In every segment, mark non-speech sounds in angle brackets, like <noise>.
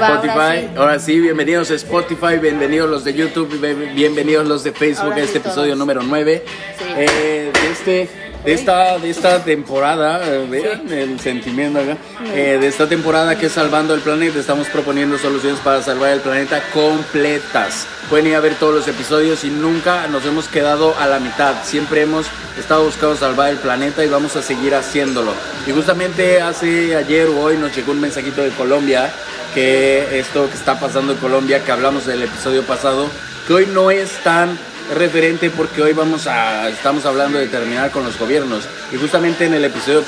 va, ahora Spotify. sí. Ahora sí, bienvenidos a Spotify, bienvenidos los de YouTube, bienvenidos los de Facebook Ahora a sí este episodio todos. número 9 Sí. de, este, de, esta, de esta temporada. eh, vean el sentimiento acá. eh, de esta temporada que es Salvando el Planeta. Estamos proponiendo soluciones para salvar el planeta completas. Pueden ir a ver todos los episodios y nunca nos hemos quedado a la mitad. Siempre hemos estado buscando salvar el planeta y vamos a seguir haciéndolo. Y justamente hace ayer o hoy nos llegó un mensajito de Colombia que esto que está pasando en Colombia, que hablamos del episodio pasado, que hoy no es tan referente porque hoy vamos a estamos hablando de terminar con los gobiernos. Y justamente en el episodio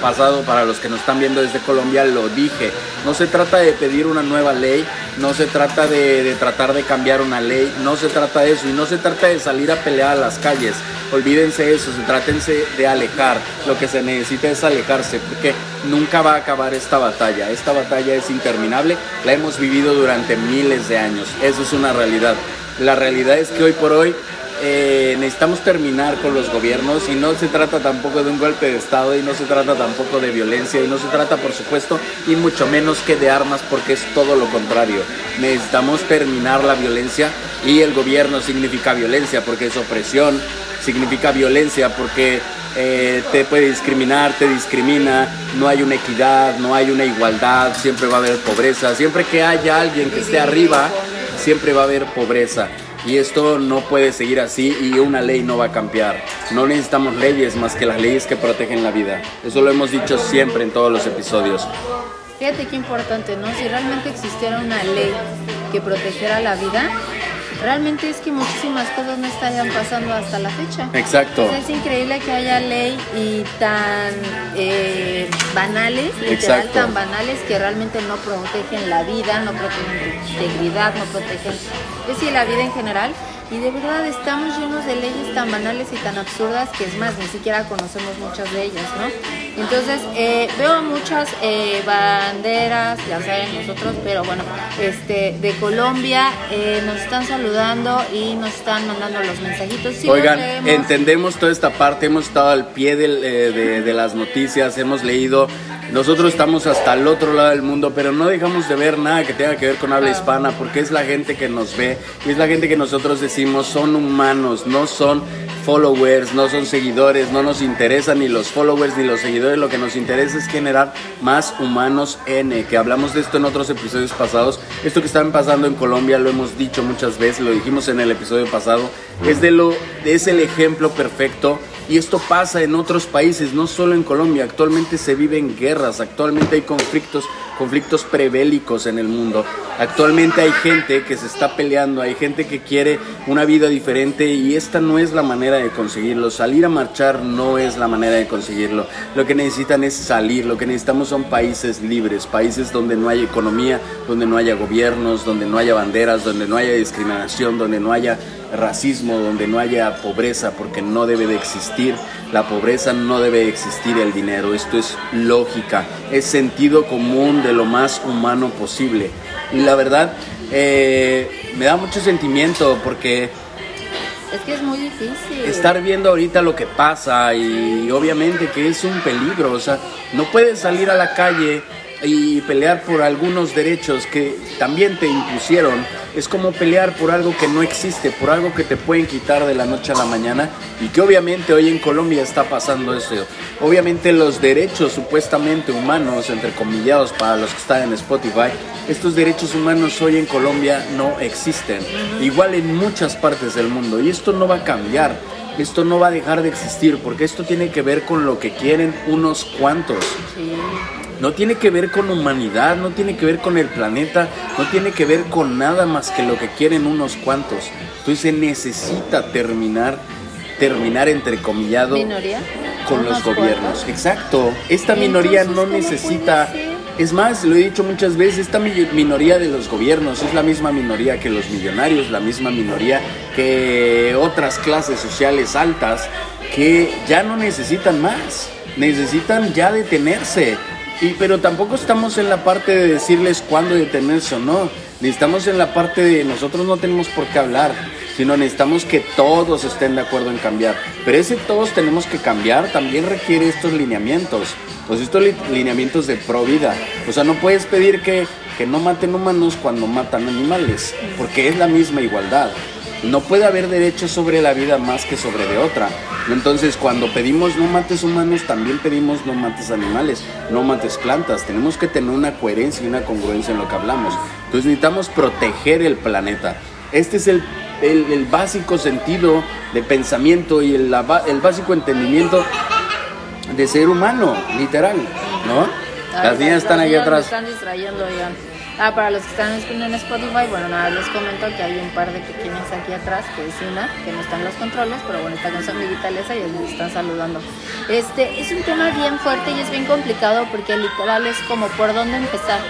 pasado para los que nos están viendo desde Colombia lo dije. No se trata de pedir una nueva ley no se trata de, de tratar de cambiar una ley no se trata de eso. Y no se trata de salir a pelear a las calles. Olvídense eso se trátense de alejar. Lo que se necesita es alejarse porque nunca va a acabar esta batalla. Esta batalla es interminable la hemos vivido durante miles de años. Eso es una realidad la realidad es que hoy por hoy eh, necesitamos terminar con los gobiernos y no se trata tampoco de un golpe de Estado y no se trata tampoco de violencia y no se trata por supuesto y mucho menos que de armas porque es todo lo contrario. Necesitamos terminar la violencia y el gobierno significa violencia porque es opresión, significa violencia porque eh, te puede discriminar, te discrimina, no hay una equidad, no hay una igualdad, siempre va a haber pobreza, siempre que haya alguien que esté arriba siempre va a haber pobreza. Y esto no puede seguir así y una ley no va a cambiar. No necesitamos leyes más que las leyes que protegen la vida. Eso lo hemos dicho siempre en todos los episodios. Fíjate qué importante, ¿no? Si realmente existiera una ley que protegiera la vida, realmente es que muchísimas cosas no estarían pasando hasta la fecha. Exacto. Es increíble que haya ley y tan eh, banales, literal Exacto. tan banales que realmente no protegen la vida, no protegen la integridad, no protegen, es decir, la vida en general. Y de verdad estamos llenos de leyes tan banales y tan absurdas que es más, ni siquiera conocemos muchas de ellas, ¿no? Entonces eh, veo muchas eh, banderas, ya saben nosotros, pero bueno, este de Colombia eh, nos están saludando y nos están mandando los mensajitos. Sí Oigan, entendemos toda esta parte, hemos estado al pie del, eh, de, de las noticias, hemos leído, nosotros estamos hasta el otro lado del mundo, pero no dejamos de ver nada que tenga que ver con habla Claro. hispana, porque es la gente que nos ve y es la gente que nosotros decimos son humanos, no son followers, no son seguidores, no nos interesan ni los followers ni los seguidores, lo que nos interesa es generar más humanos N, que hablamos de esto en otros episodios pasados, esto que están pasando en Colombia lo hemos dicho muchas veces, lo dijimos en el episodio pasado, es de lo es el ejemplo perfecto y esto pasa en otros países, no solo en Colombia, actualmente se viven guerras, actualmente hay conflictos, conflictos prebélicos en el mundo. Actualmente hay gente que se está peleando, hay gente que quiere una vida diferente y esta no es la manera de conseguirlo. Salir a marchar no es la manera de conseguirlo. Lo que necesitan es salir, lo que necesitamos son países libres, países donde no haya economía, donde no haya gobiernos, donde no haya banderas, donde no haya discriminación, donde no haya racismo, donde no haya pobreza, porque no debe de existir la pobreza, no debe de existir el dinero. Esto es lógica, es sentido común de lo más humano posible. Y la verdad, eh, me da mucho sentimiento porque Es que es muy difícil. estar viendo ahorita lo que pasa y obviamente que es un peligro, o sea, no puedes salir a la calle y pelear por algunos derechos que también te impusieron. Es como pelear por algo que no existe, por algo que te pueden quitar de la noche a la mañana y que obviamente hoy en Colombia está pasando eso. Obviamente los derechos supuestamente humanos, entre comillados para los que están en Spotify, estos derechos humanos hoy en Colombia no existen. Igual en muchas partes del mundo y esto no va a cambiar. Esto no va a dejar de existir porque esto tiene que ver con lo que quieren unos cuantos. Sí. No tiene que ver con humanidad, no tiene que ver con el planeta, no tiene que ver con nada más que lo que quieren unos cuantos. Entonces se necesita terminar, terminar entrecomillado ¿Minoría? con los gobiernos. cuantos. Exacto. Esta minoría no ¿cómo necesita... Es más, lo he dicho muchas veces, esta mi- minoría de los gobiernos es la misma minoría que los millonarios, la misma minoría que otras clases sociales altas que ya no necesitan más, necesitan ya detenerse. Y, pero tampoco estamos en la parte de decirles cuándo detenerse o no. Necesitamos en la parte de nosotros no tenemos por qué hablar, sino necesitamos que todos estén de acuerdo en cambiar. Pero ese todos tenemos que cambiar también requiere estos lineamientos, pues estos li- lineamientos de pro vida. O sea, no puedes pedir que que no maten humanos cuando matan animales, porque es la misma igualdad. No puede haber derecho sobre la vida más que sobre de otra. Entonces, cuando pedimos no mates humanos, también pedimos no mates animales, no mates plantas. Tenemos que tener una coherencia y una congruencia en lo que hablamos. Entonces, necesitamos proteger el planeta. Este es el, el, básico sentido de pensamiento y el, el básico entendimiento de ser humano, literal, ¿no? Las niñas están ahí atrás. están distrayendo, ya. Ah, para los que están en Spotify, bueno, nada, les comento que hay un par de pequeñas aquí atrás, que es una, que no están los controles, pero bueno, está con su amiguita Lesa y les están saludando. Este, es un tema bien fuerte y es bien complicado porque literal es como por dónde empezar.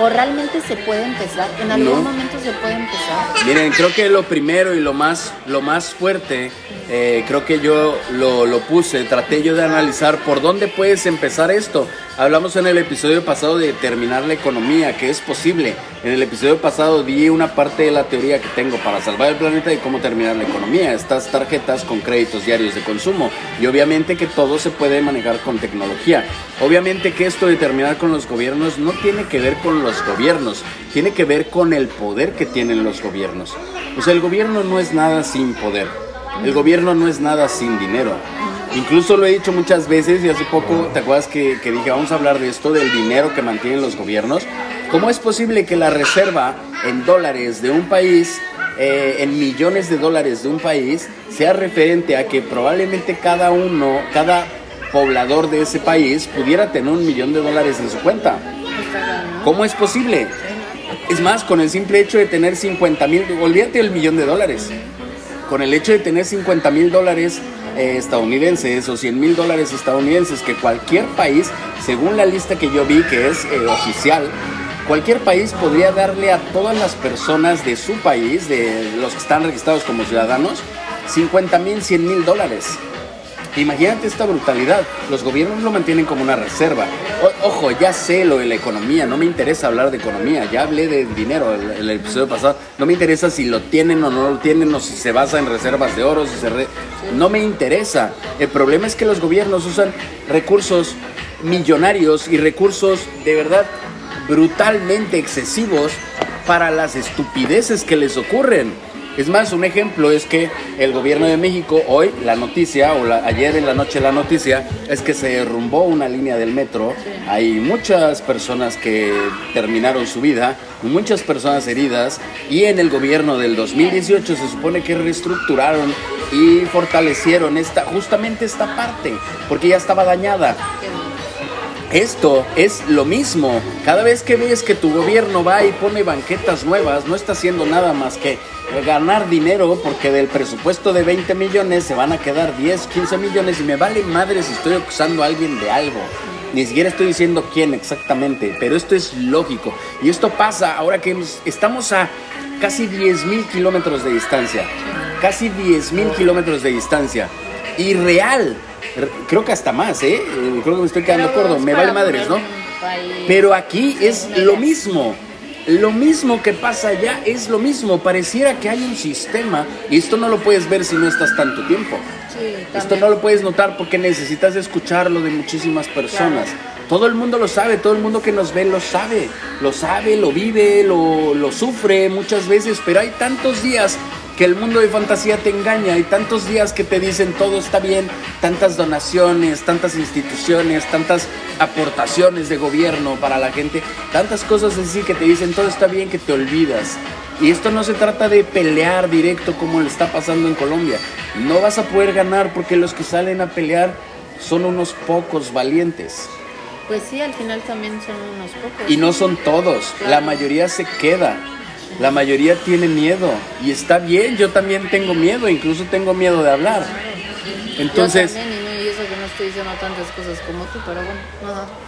¿O realmente se puede empezar? ¿En algún momento se puede empezar? Miren, creo que lo primero y lo más, lo más fuerte, eh, creo que yo lo, lo puse, traté yo de analizar por dónde puedes empezar esto. Hablamos en el episodio pasado de terminar la economía, que es posible. En el episodio pasado di una parte de la teoría que tengo para salvar el planeta y cómo terminar la economía. Estas tarjetas con créditos diarios de consumo. Y obviamente que todo se puede manejar con tecnología. Obviamente que esto de terminar con los gobiernos no tiene que ver con los gobiernos, tiene que ver con el poder que tienen los gobiernos. O sea, el gobierno no es nada sin poder. El gobierno no es nada sin dinero. Incluso lo he dicho muchas veces y hace poco, ¿te acuerdas que, dije vamos a hablar de esto, del dinero que mantienen los gobiernos? ¿Cómo es posible que la reserva en dólares de un país, eh, en millones de dólares de un país, sea referente a que probablemente cada uno, cada poblador de ese país pudiera tener un millón de dólares en su cuenta? ¿Cómo es posible? Es más, con el simple hecho de tener 50 mil, olvídate del millón de dólares. Con el hecho de tener 50 mil dólares eh, estadounidenses o 100 mil dólares estadounidenses que cualquier país, según la lista que yo vi que es eh, oficial, cualquier país podría darle a todas las personas de su país, de los que están registrados como ciudadanos, 50 mil, 100 mil dólares. Imagínate esta brutalidad. Los gobiernos lo mantienen como una reserva. ojo, ya sé lo de la economía. No me interesa hablar de economía. Ya hablé de dinero el, el episodio pasado. No me interesa si lo tienen o no lo tienen o si se basa en reservas de oro. Si se No me interesa. El problema es que los gobiernos usan recursos millonarios y recursos de verdad brutalmente excesivos para las estupideces que les ocurren. Es más, un ejemplo es que el gobierno de México hoy, la noticia, o ayer en la noche la noticia, es que se derrumbó una línea del metro. Hay muchas personas que terminaron su vida, muchas personas heridas, y en el gobierno del 2018 se supone que reestructuraron y fortalecieron esta, justamente esta parte, porque ya estaba dañada. Esto es lo mismo. Cada vez que ves que tu gobierno va y pone banquetas nuevas, no está haciendo nada más que ganar dinero porque del presupuesto de 20 millones se van a quedar 10, 15 millones y me vale madre si estoy acusando a alguien de algo. Ni siquiera estoy diciendo quién exactamente, pero esto es lógico. Y esto pasa ahora que estamos a casi 10 mil kilómetros de distancia. Casi 10 mil kilómetros de distancia. Y real creo que hasta más, ¿eh? ¿eh? Creo que me estoy quedando corto, me vale madres, ¿no? Pero aquí es lo mismo. Lo mismo que pasa allá es lo mismo. Pareciera que hay un sistema y esto no lo puedes ver si no estás tanto tiempo. esto no lo puedes notar porque necesitas escucharlo de muchísimas personas. Todo el mundo lo sabe, todo el mundo que nos ve lo sabe, lo sabe, lo vive, lo, lo sufre muchas veces, pero hay tantos días que el mundo de fantasía te engaña. Hay tantos días que te dicen todo está bien, tantas donaciones, tantas instituciones, tantas aportaciones de gobierno para la gente, tantas cosas así que te dicen todo está bien que te olvidas. Y esto no se trata de pelear directo como le está pasando en Colombia. No vas a poder ganar porque los que salen a pelear son unos pocos valientes. Pues sí, al final también son unos pocos. Y no son todos, la mayoría se queda. La mayoría tiene miedo y está bien, yo también tengo miedo, incluso tengo miedo de hablar. Entonces, y eso que no estoy diciendo tantas cosas como tú, pero bueno.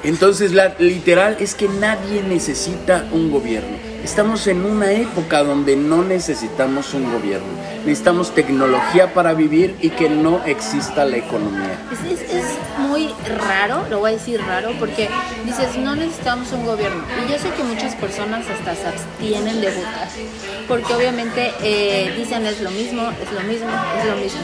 Entonces, la literal es que nadie necesita un gobierno. Estamos en una época donde no necesitamos un gobierno. Necesitamos tecnología para vivir y que no exista la economía. Es, es, muy raro, lo voy a decir raro, porque dices, no necesitamos un gobierno. Y yo sé que muchas personas hasta se abstienen de votar, porque obviamente eh, dicen es lo mismo, es lo mismo, es lo mismo.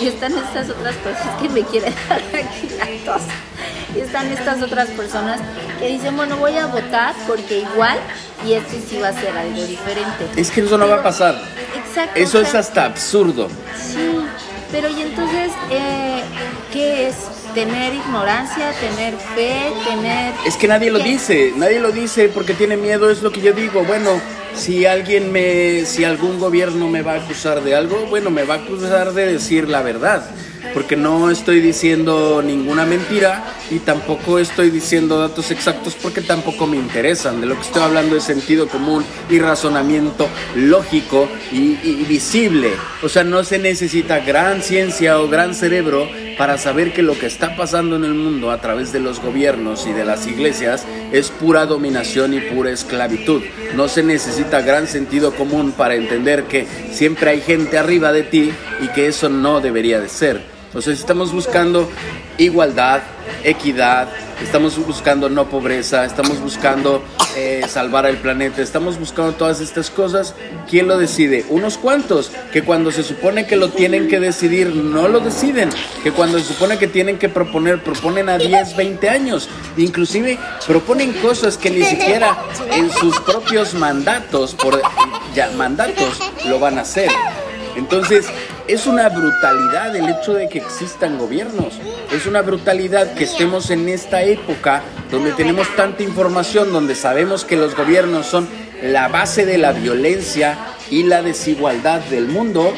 Y están estas otras personas que me quieren <laughs> dar aquí la Y están estas otras personas que dicen, bueno, voy a votar porque igual y este sí va a ser algo diferente. Es que eso no va a pasar. Exacto. Eso o es hasta absurdo. Sí, pero y entonces, eh, ¿qué es? ¿Tener ignorancia? ¿Tener fe? ¿Tener...? Es que nadie lo dice, nadie lo dice porque tiene miedo, es lo que yo digo. Bueno, si alguien me, si algún gobierno me va a acusar de algo, bueno, me va a acusar de decir la verdad, porque no estoy diciendo ninguna mentira y tampoco estoy diciendo datos exactos porque tampoco me interesan. De lo que estoy hablando es sentido común y razonamiento lógico y, y visible. O sea, no se necesita gran ciencia o gran cerebro para saber que lo que está pasando en el mundo a través de los gobiernos y de las iglesias es pura dominación y pura esclavitud. No se necesita gran sentido común para entender que siempre hay gente arriba de ti y que eso no debería de ser. O sea, estamos buscando igualdad, equidad, estamos buscando no pobreza, estamos buscando eh, salvar el planeta, estamos buscando todas estas cosas, ¿quién lo decide? Unos cuantos, que cuando se supone que lo tienen que decidir, no lo deciden, que cuando se supone que tienen que proponer, proponen a 10, 20 años, inclusive proponen cosas que ni siquiera en sus propios mandatos, por ya, mandatos, lo van a hacer. Entonces, es una brutalidad el hecho de que existan gobiernos. Es una brutalidad que estemos en esta época donde tenemos tanta información, donde sabemos que los gobiernos son la base de la violencia y la desigualdad del mundo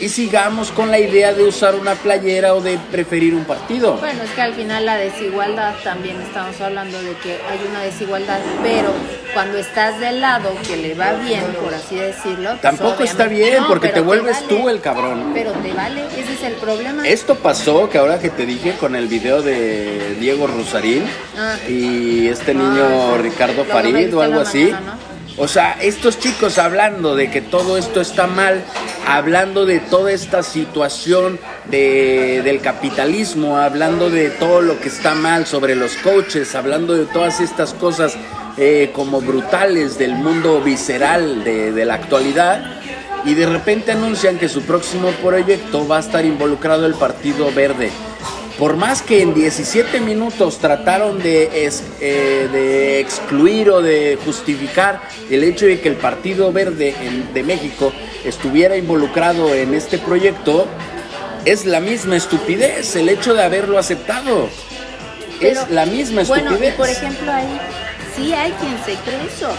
y sigamos con la idea de usar una playera o de preferir un partido. Bueno, es que al final la desigualdad también estamos hablando de que hay una desigualdad, pero cuando estás del lado que le va bien, por así decirlo, pues Tampoco está bien No, porque te vuelves vale. tú el cabrón. Pero te vale, ese es el problema. Esto pasó, que ahora que te dije con el video de Diego Rosarín Ah. y este niño Ah. Ricardo Farid o algo así. O sea, estos chicos hablando de que todo esto está mal, hablando de toda esta situación de, del capitalismo, hablando de todo lo que está mal sobre los coaches, hablando de todas estas cosas eh, como brutales del mundo visceral de, de la actualidad, y de repente anuncian que su próximo proyecto va a estar involucrado el Partido Verde. Por más que en 17 minutos trataron de, es- eh, de excluir o de justificar el hecho de que el Partido Verde en- de México estuviera involucrado en este proyecto, es la misma estupidez el hecho de haberlo aceptado. es la misma Bueno, y estupidez. por ejemplo ahí sí hay quien se cree eso.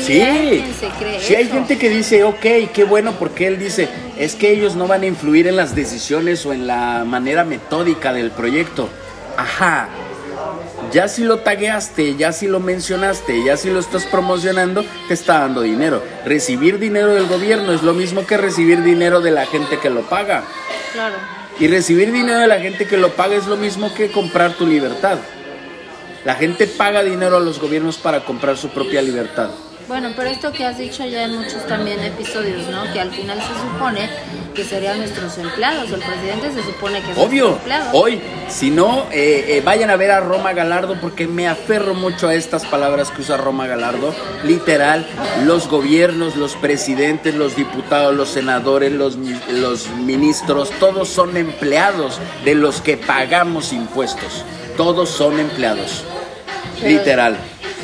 Sí, Sí, hay quien se cree sí hay eso. gente que dice, ok, qué bueno, porque él dice, es que ellos no van a influir en las decisiones o en la manera metódica del proyecto. Ajá, ya si lo tagueaste, ya si lo mencionaste, ya si lo estás promocionando, te está dando dinero. Recibir dinero del gobierno es lo mismo que recibir dinero de la gente que lo paga. Claro. Y recibir dinero de la gente que lo paga es lo mismo que comprar tu libertad. La gente paga dinero a los gobiernos para comprar su propia libertad. Bueno, pero esto que has dicho ya en muchos también episodios, ¿no? Que al final se supone que serían nuestros empleados. El presidente se supone que es Obvio, empleado. hoy, si no, eh, eh, vayan a ver a Roma Galardo porque me aferro mucho a estas palabras que usa Roma Galardo. Literal, los gobiernos, los presidentes, los diputados, los senadores, los, los ministros, todos son empleados de los que pagamos impuestos. Todos son empleados. Pero- Literal.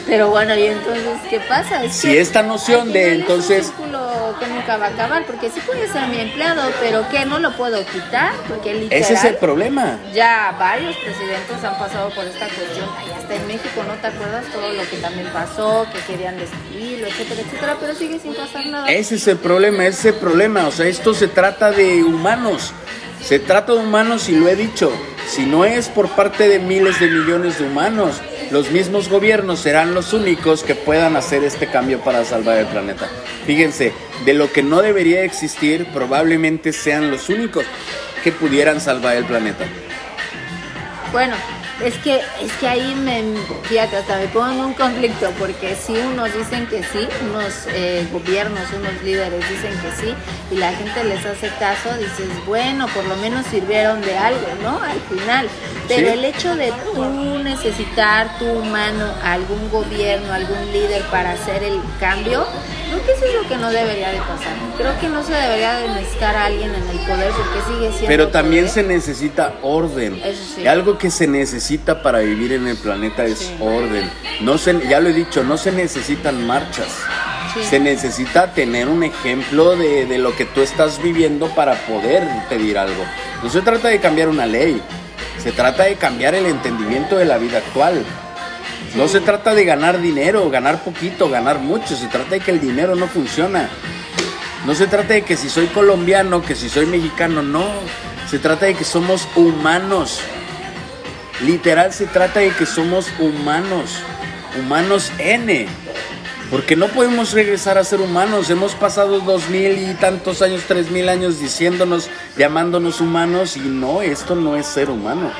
Pero bueno, ¿y entonces qué pasa? Es Si que esta noción de entonces- Es un círculo que nunca va a acabar, porque sí puede ser mi empleado, pero ¿qué? No lo puedo quitar, porque literal... Ese es el problema. Ya varios presidentes han pasado por esta cuestión, Ay, hasta en México, ¿no te acuerdas todo lo que también pasó, que querían destruirlo, etcétera, etcétera, pero sigue sin pasar nada. Ese es el problema, ese es el problema. O sea, esto se trata de humanos. Se trata de humanos y lo he dicho. Si no es por parte de miles de millones de humanos, los mismos gobiernos serán los únicos que puedan hacer este cambio para salvar el planeta. Fíjense, de lo que no debería existir, probablemente sean los únicos que pudieran salvar el planeta. Bueno, es que, es que ahí me, fíjate, hasta me pongo en un conflicto, porque si unos dicen que sí, unos eh, gobiernos, unos líderes dicen que sí, y la gente les hace caso, dices, bueno, por lo menos sirvieron de algo, ¿no? Al final. Pero Sí. el hecho de tú necesitar, tu humano, algún gobierno, algún líder para hacer el cambio, Creo que eso es lo que no debería de pasar. Creo que no se debería de necesitar a alguien en el poder porque sigue siendo. Pero también poder. se necesita orden. Eso sí. Y algo que se necesita para vivir en el planeta es Sí. orden. No se, ya lo he dicho, no se necesitan marchas. Sí. Se necesita tener un ejemplo de, de lo que tú estás viviendo para poder pedir algo. No se trata de cambiar una ley, se trata de cambiar el entendimiento de la vida actual. No se trata de ganar dinero, ganar poquito, ganar mucho, se trata de que el dinero no funciona. No se trata de que si soy colombiano, que si soy mexicano, no. Se trata de que somos humanos. Literal se trata de que somos humanos. Humanos N. Porque no podemos regresar a ser humanos. Hemos pasado dos mil y tantos años, tres mil años diciéndonos, llamándonos humanos y no, esto no es ser humano.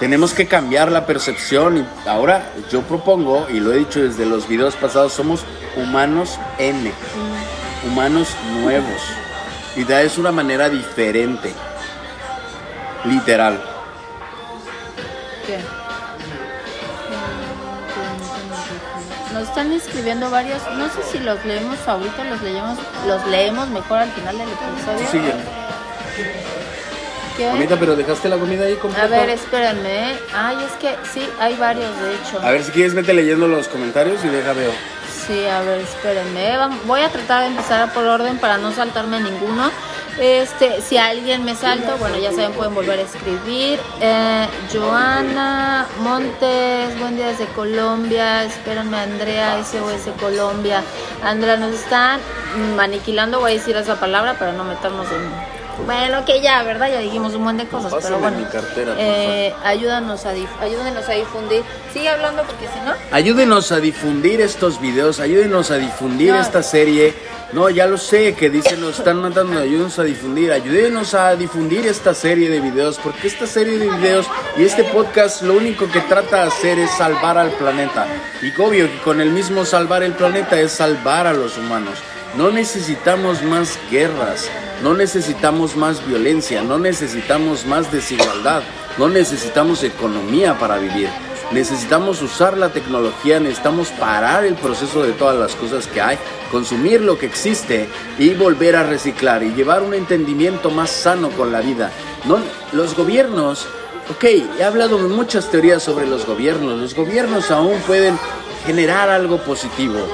Tenemos que cambiar la percepción y ahora yo propongo, y lo he dicho desde los videos pasados, somos humanos N, humanos nuevos. Y da es una manera diferente, literal. ¿Qué? Nos están escribiendo varios, no sé si los leemos ahorita, los leemos, los leemos mejor al final del episodio. Sigue. ¿Qué? Pero dejaste la comida ahí completa. A ver, espérenme. ¿eh? Ay, es que sí, hay varios, de hecho. A ver si quieres vete leyendo los comentarios y deja veo. Sí, a ver, espérenme. Vam- Voy a tratar de empezar por orden para no saltarme ninguno. Este, si alguien me salta, bueno, ya saben, pueden volver a escribir. Eh, Joana Montes, buen día desde Colombia. Espérenme, Andrea, SOS Colombia. Andrea, nos están mm, aniquilando, voy a decir esa palabra para no meternos en. Bueno, que ya, ¿verdad? Ya dijimos un montón de cosas, Pásame pero bueno. mi cartera, por eh, ayúdanos a dif- ayúdenos a difundir. Sigue hablando porque si no. Ayúdenos a difundir estos videos, ayúdenos a difundir No. esta serie. No, ya lo sé que dicen, nos están mandando, ayúdenos a difundir, ayúdenos a difundir esta serie de videos, porque esta serie de videos y este podcast lo único que trata de hacer es salvar al planeta. Y obvio que con el mismo salvar el planeta es salvar a los humanos. No necesitamos más guerras, no necesitamos más violencia, no necesitamos más desigualdad, no necesitamos economía para vivir. Necesitamos usar la tecnología, necesitamos parar el proceso de todas las cosas que hay, consumir lo que existe y volver a reciclar y llevar un entendimiento más sano con la vida. No, los gobiernos, ok, he hablado de muchas teorías sobre los gobiernos, los gobiernos aún pueden generar algo positivo,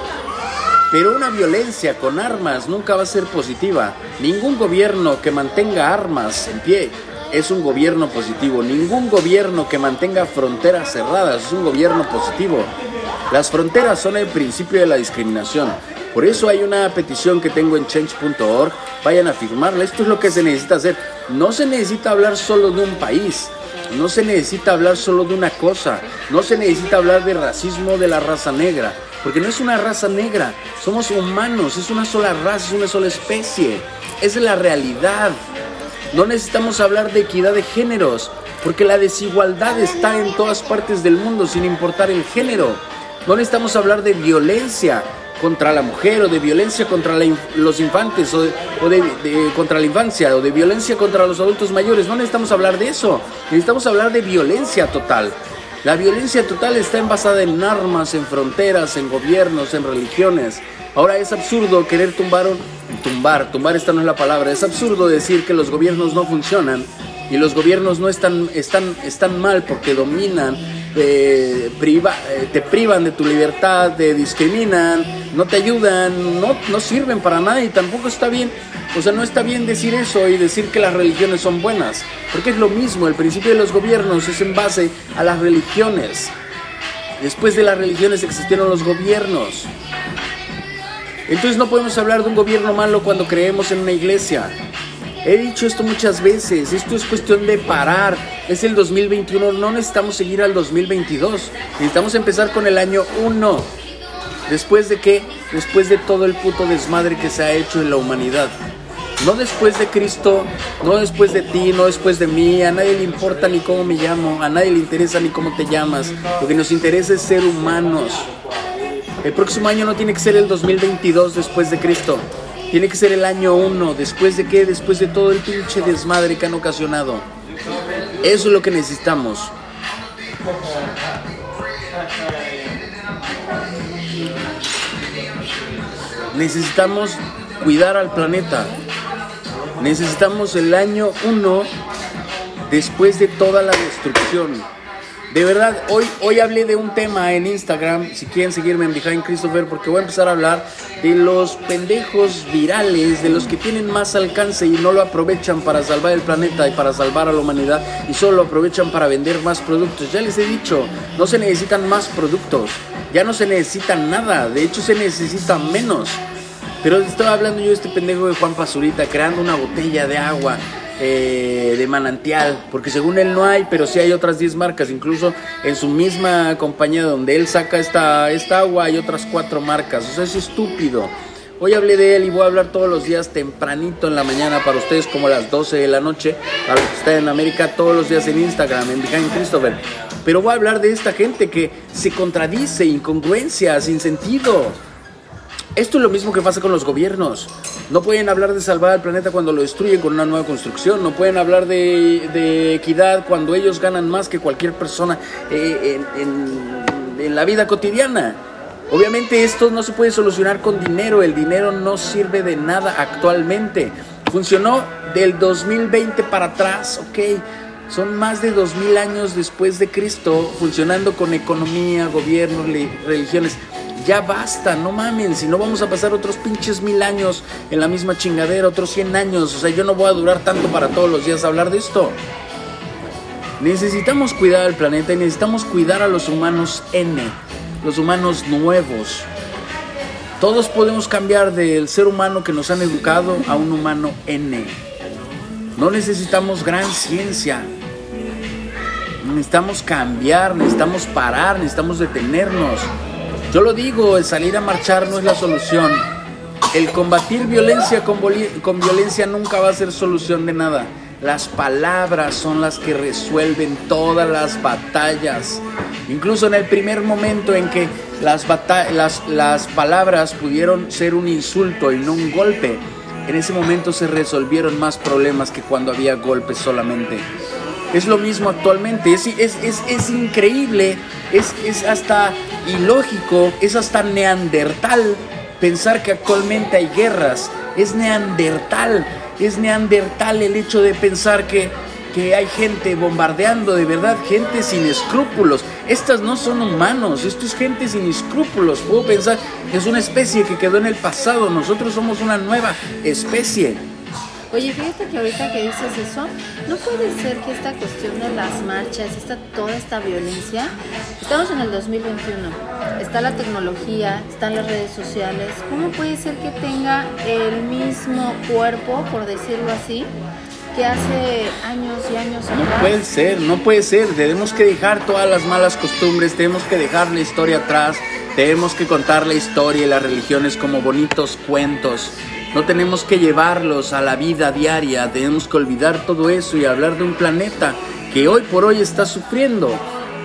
pero una violencia con armas nunca va a ser positiva. Ningún gobierno que mantenga armas en pie es un gobierno positivo. Ningún gobierno que mantenga fronteras cerradas es un gobierno positivo. Las fronteras son el principio de la discriminación. Por eso hay una petición que tengo en change.org. Vayan a firmarla. Esto es lo que se necesita hacer. No se necesita hablar solo de un país. No se necesita hablar solo de una cosa. No se necesita hablar de racismo de la raza negra. Porque no es una raza negra. Somos humanos. Es una sola raza, es una sola especie. Es la realidad. No necesitamos hablar de equidad de géneros. Porque la desigualdad está en todas partes del mundo sin importar el género. No necesitamos hablar de violencia contra la mujer o de violencia contra la los infantes o de- de- contra la infancia o de violencia contra los adultos mayores. No necesitamos hablar de eso. Necesitamos hablar de violencia total. La violencia total está basada en armas, en fronteras, en gobiernos, en religiones. Ahora es absurdo querer tumbar, tumbar, tumbar esta no es la palabra, es absurdo decir que los gobiernos no funcionan y los gobiernos no están, están, están mal porque dominan, eh, priva- te privan de tu libertad, te discriminan, no te ayudan, no, no sirven para nada y tampoco está bien, o sea, no está bien decir eso y decir que las religiones son buenas, porque es lo mismo, el principio de los gobiernos es en base a las religiones. Después de las religiones existieron los gobiernos. Entonces no podemos hablar de un gobierno malo cuando creemos en una iglesia. He dicho esto muchas veces, esto es cuestión de parar. Es el 2021, no necesitamos seguir al 2022. Necesitamos empezar con el año 1. ¿Después de qué? Después de todo el puto desmadre que se ha hecho en la humanidad. No después de Cristo, no después de ti, no después de mí. A nadie le importa ni cómo me llamo, a nadie le interesa ni cómo te llamas. Lo que nos interesa es ser humanos. El próximo año no tiene que ser el 2022 después de Cristo. Tiene que ser el año 1. ¿Después de qué? Después de todo el pinche desmadre que han ocasionado. Eso es lo que necesitamos. necesitamos cuidar al planeta. Necesitamos el año 1 después de toda la destrucción. De verdad, hoy, hoy hablé de un tema en Instagram, si quieren seguirme en Behind Christopher, porque voy a empezar a hablar de los pendejos virales, de los que tienen más alcance y no lo aprovechan para salvar el planeta y para salvar a la humanidad y solo lo aprovechan para vender más productos. Ya les he dicho, no se necesitan más productos, ya no se necesita nada, de hecho se necesita menos. Pero estaba hablando yo de este pendejo de Juan Pazurita creando una botella de agua eh, de manantial, porque según él no hay, pero sí hay otras 10 marcas, incluso en su misma compañía donde él saca esta, esta agua hay otras 4 marcas, o sea, es estúpido. Hoy hablé de él y voy a hablar todos los días tempranito en la mañana para ustedes como a las 12 de la noche, para los que están en América todos los días en Instagram, en Behind Christopher. Pero voy a hablar de esta gente que se contradice, incongruencia, sin sentido. Esto es lo mismo que pasa con los gobiernos. No pueden hablar de salvar al planeta cuando lo destruyen con una nueva construcción. No pueden hablar de, equidad cuando ellos ganan más que cualquier persona eh, en, la vida cotidiana. Obviamente esto no se puede solucionar con dinero. El dinero no sirve de nada actualmente. Funcionó del 2020 para atrás, ok. Son más de 2000 años después de Cristo funcionando con economía, gobierno, religiones ya basta, no mamen, si no vamos a pasar otros pinches mil años en la misma chingadera, otros 100 años, o sea, yo no voy a durar tanto para todos los días hablar de esto. Necesitamos cuidar al planeta y necesitamos cuidar a los humanos N, los humanos nuevos. Todos podemos cambiar del ser humano que nos han educado a un humano N. No necesitamos gran ciencia. Necesitamos cambiar, necesitamos parar, necesitamos detenernos. Yo lo digo, el salir a marchar no es la solución. El combatir violencia con, con, violencia nunca va a ser solución de nada. Las palabras son las que resuelven todas las batallas. Incluso en el primer momento en que las, las, las palabras pudieron ser un insulto y no un golpe, en ese momento se resolvieron más problemas que cuando había golpes solamente. Es lo mismo actualmente, es, es, es, increíble, es, es hasta ilógico, es hasta neandertal pensar que actualmente hay guerras, es neandertal, es neandertal el hecho de pensar que, que hay gente bombardeando, de verdad, gente sin escrúpulos. Estas no son humanos, esto es gente sin escrúpulos. Puedo pensar que es una especie que quedó en el pasado, nosotros somos una nueva especie. Oye, fíjate que ahorita que dices eso, no puede ser que esta cuestión de las marchas, esta, toda esta violencia, estamos en el 2021, está la tecnología, están las redes sociales, ¿cómo puede ser que tenga el mismo cuerpo, por decirlo así, que hace años y años atrás. No puede ser, no puede ser. Tenemos que dejar todas las malas costumbres, tenemos que dejar la historia atrás, tenemos que contar la historia y las religiones como bonitos cuentos. No tenemos que llevarlos a la vida diaria, tenemos que olvidar todo eso y hablar de un planeta que hoy por hoy está sufriendo.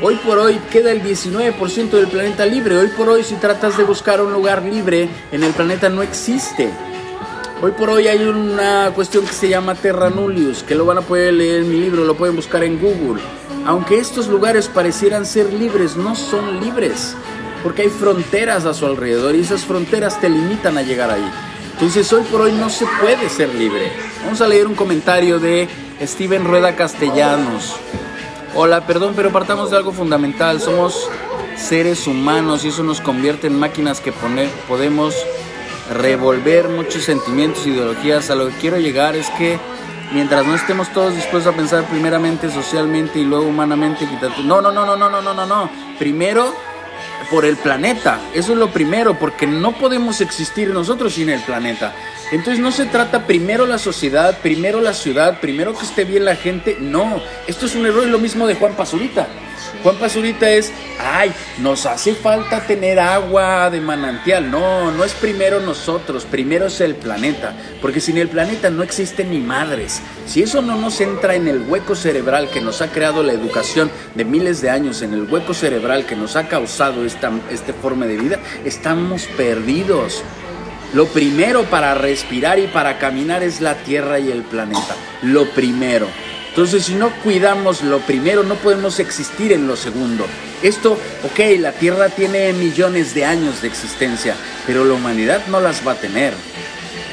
Hoy por hoy queda el 19% del planeta libre. Hoy por hoy si tratas de buscar un lugar libre en el planeta no existe. Hoy por hoy hay una cuestión que se llama Terra Nullius, que lo van a poder leer en mi libro, lo pueden buscar en Google. Aunque estos lugares parecieran ser libres, no son libres, porque hay fronteras a su alrededor y esas fronteras te limitan a llegar ahí. Entonces hoy por hoy no se puede ser libre. Vamos a leer un comentario de Steven Rueda Castellanos. Hola, perdón, pero partamos de algo fundamental. Somos seres humanos y eso nos convierte en máquinas que podemos revolver muchos sentimientos, ideologías. A lo que quiero llegar es que mientras no estemos todos dispuestos a pensar primeramente socialmente y luego humanamente, no, no, no, no, no, no, no, no, no. Primero por el planeta. Eso es lo primero, porque no podemos existir nosotros sin el planeta. Entonces no se trata primero la sociedad, primero la ciudad, primero que esté bien la gente. No, esto es un error, es lo mismo de Juan Pazurita. Juan Pazurita es, ay, nos hace falta tener agua de manantial. No, no es primero nosotros, primero es el planeta. Porque sin el planeta no existen ni madres. Si eso no nos entra en el hueco cerebral que nos ha creado la educación de miles de años, en el hueco cerebral que nos ha causado esta, esta forma de vida, estamos perdidos. Lo primero para respirar y para caminar es la tierra y el planeta. Lo primero. Entonces, si no cuidamos lo primero, no podemos existir en lo segundo. Esto, ok, la Tierra tiene millones de años de existencia, pero la humanidad no las va a tener.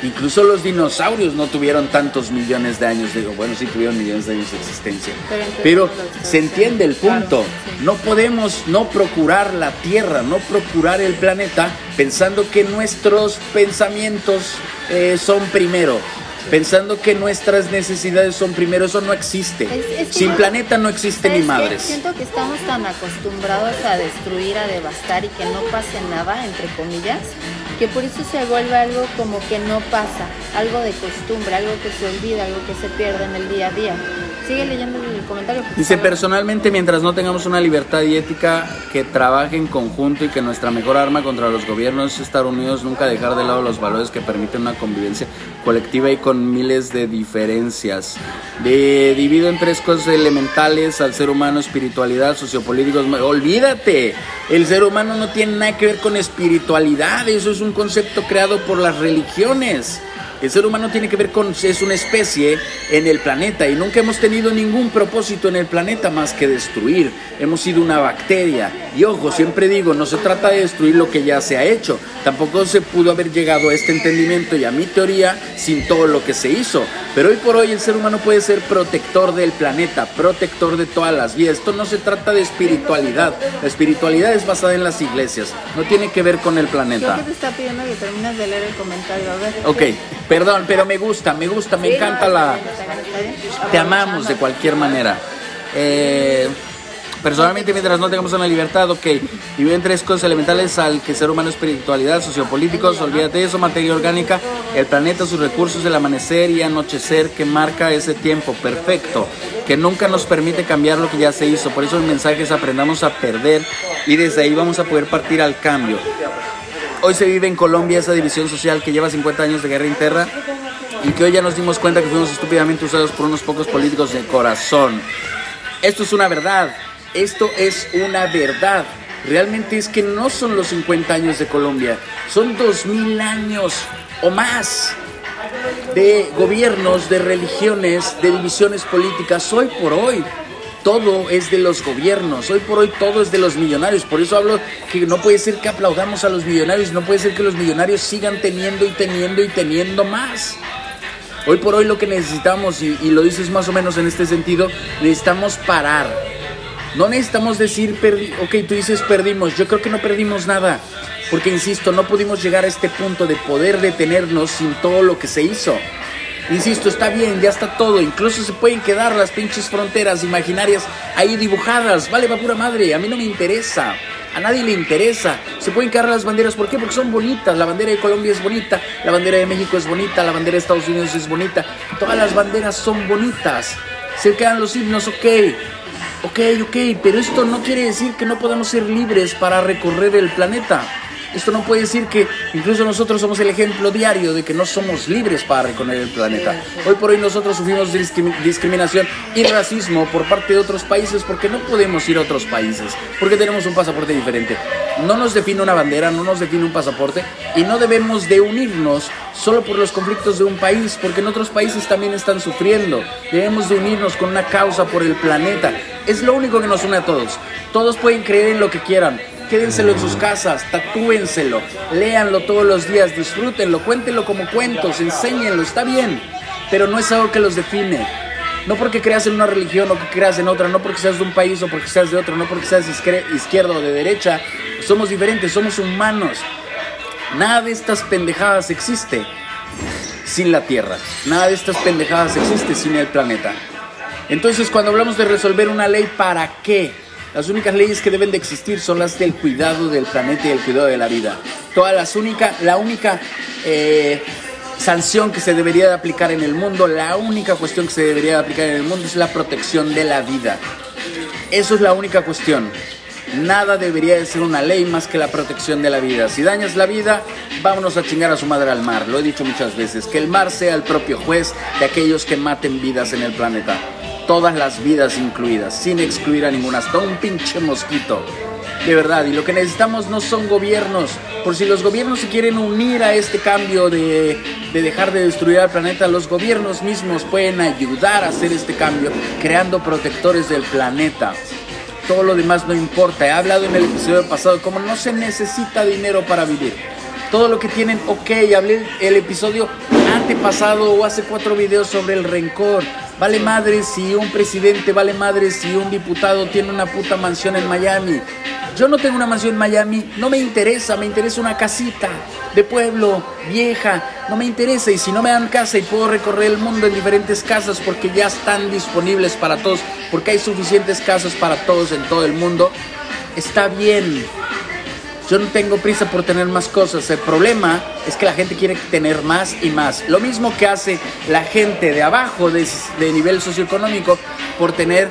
Incluso los dinosaurios no tuvieron tantos millones de años, digo, bueno, sí tuvieron millones de años de existencia. Pero, se entiende el punto. No podemos no procurar la Tierra, no procurar el planeta pensando que nuestros pensamientos eh, son primero pensando que nuestras necesidades son primero, eso no existe. Sin planeta no existe ni madres. Siento que estamos tan acostumbrados a destruir, a devastar y que no pase nada, entre comillas, que por eso se vuelve algo como que no pasa, algo de costumbre, algo que se olvida, algo que se pierde en el día a día. Sigue leyendo el comentario. Dice, personalmente, mientras no tengamos una libertad y ética que trabaje en conjunto y que nuestra mejor arma contra los gobiernos es estar unidos, nunca dejar de lado los valores que permiten una convivencia colectiva y con miles de diferencias. De, divido en tres cosas elementales al ser humano, espiritualidad, sociopolíticos. Olvídate, el ser humano no tiene nada que ver con espiritualidad, eso es un concepto creado por las religiones. El ser humano tiene que ver con, es una especie en el planeta y nunca hemos tenido ningún propósito en el planeta más que destruir. Hemos sido una bacteria. Y ojo, siempre digo, no se trata de destruir lo que ya se ha hecho. Tampoco se pudo haber llegado a este entendimiento y a mi teoría sin todo lo que se hizo. Pero hoy por hoy el ser humano puede ser protector del planeta, protector de todas las vidas. Esto no se trata de espiritualidad. La espiritualidad es basada en las iglesias. No tiene que ver con el planeta. Creo que te está pidiendo que termines de leer el comentario. A ver. Ok. Perdón, pero me gusta, me gusta, me encanta la... Te amamos de cualquier manera. Eh, personalmente, mientras no tengamos una libertad, ok, y ven tres cosas elementales al que ser humano, espiritualidad, sociopolíticos, olvídate de eso, materia orgánica, el planeta, sus recursos, el amanecer y anochecer que marca ese tiempo, perfecto, que nunca nos permite cambiar lo que ya se hizo, por eso el mensaje es aprendamos a perder y desde ahí vamos a poder partir al cambio. Hoy se vive en Colombia esa división social que lleva 50 años de guerra interna y que hoy ya nos dimos cuenta que fuimos estúpidamente usados por unos pocos políticos de corazón. Esto es una verdad, esto es una verdad. Realmente es que no son los 50 años de Colombia, son 2000 años o más de gobiernos, de religiones, de divisiones políticas hoy por hoy todo es de los gobiernos, hoy por hoy todo es de los millonarios, por eso hablo que no puede ser que aplaudamos a los millonarios, no puede ser que los millonarios sigan teniendo y teniendo y teniendo más. Hoy por hoy lo que necesitamos, y, lo dices más o menos en este sentido, necesitamos parar. No necesitamos decir, ok, tú dices perdimos, yo creo que no perdimos nada, porque insisto, no pudimos llegar a este punto de poder detenernos sin todo lo que se hizo. Insisto, está bien, ya está todo. Incluso se pueden quedar las pinches fronteras imaginarias ahí dibujadas. Vale, va pura madre, a mí no me interesa. A nadie le interesa. Se pueden quedar las banderas. ¿Por qué? Porque son bonitas. La bandera de Colombia es bonita. La bandera de México es bonita. La bandera de Estados Unidos es bonita. Todas las banderas son bonitas. Se quedan los himnos, ok. Ok, ok. Pero esto no quiere decir que no podamos ser libres para recorrer el planeta. Esto no puede decir que incluso nosotros somos el ejemplo diario de que no somos libres para recorrer el planeta. Hoy por hoy nosotros sufrimos discriminación y racismo por parte de otros países porque no podemos ir a otros países, porque tenemos un pasaporte diferente. No nos define una bandera, no nos define un pasaporte y no debemos de unirnos solo por los conflictos de un país, porque en otros países también están sufriendo. Debemos de unirnos con una causa por el planeta. Es lo único que nos une a todos. Todos pueden creer en lo que quieran, Quédenselo en sus casas, tatúenselo, léanlo todos los días, disfrútenlo, cuéntenlo como cuentos, enséñenlo, está bien, pero no es algo que los define. No porque creas en una religión o que creas en otra, no porque seas de un país o porque seas de otro, no porque seas izquierdo o de derecha, somos diferentes, somos humanos. Nada de estas pendejadas existe sin la Tierra. Nada de estas pendejadas existe sin el planeta. Entonces, cuando hablamos de resolver una ley, ¿para qué? Las únicas leyes que deben de existir son las del cuidado del planeta y el cuidado de la vida. Todas las únicas, la única eh, sanción que se debería de aplicar en el mundo, la única cuestión que se debería de aplicar en el mundo es la protección de la vida. Eso es la única cuestión. Nada debería de ser una ley más que la protección de la vida. Si dañas la vida, vámonos a chingar a su madre al mar. Lo he dicho muchas veces. Que el mar sea el propio juez de aquellos que maten vidas en el planeta todas las vidas incluidas, sin excluir a ninguna, hasta un pinche mosquito. De verdad, y lo que necesitamos no son gobiernos. Por si los gobiernos se quieren unir a este cambio de, de dejar de destruir al planeta, los gobiernos mismos pueden ayudar a hacer este cambio creando protectores del planeta. todo lo demás no importa. He hablado en el episodio pasado como no se necesita dinero para vivir. Todo lo que tienen, ok, hablé el episodio antepasado o hace cuatro videos sobre el rencor. Vale madre si un presidente, vale madre si un diputado tiene una puta mansión en Miami. Yo no tengo una mansión en Miami, no me interesa, me interesa una casita de pueblo, vieja, no me interesa. Y si no me dan casa y puedo recorrer el mundo en diferentes casas porque ya están disponibles para todos, porque hay suficientes casas para todos en todo el mundo, está bien. Yo no tengo prisa por tener más cosas. El problema es que la gente quiere tener más y más. Lo mismo que hace la gente de abajo, de, de nivel socioeconómico, por tener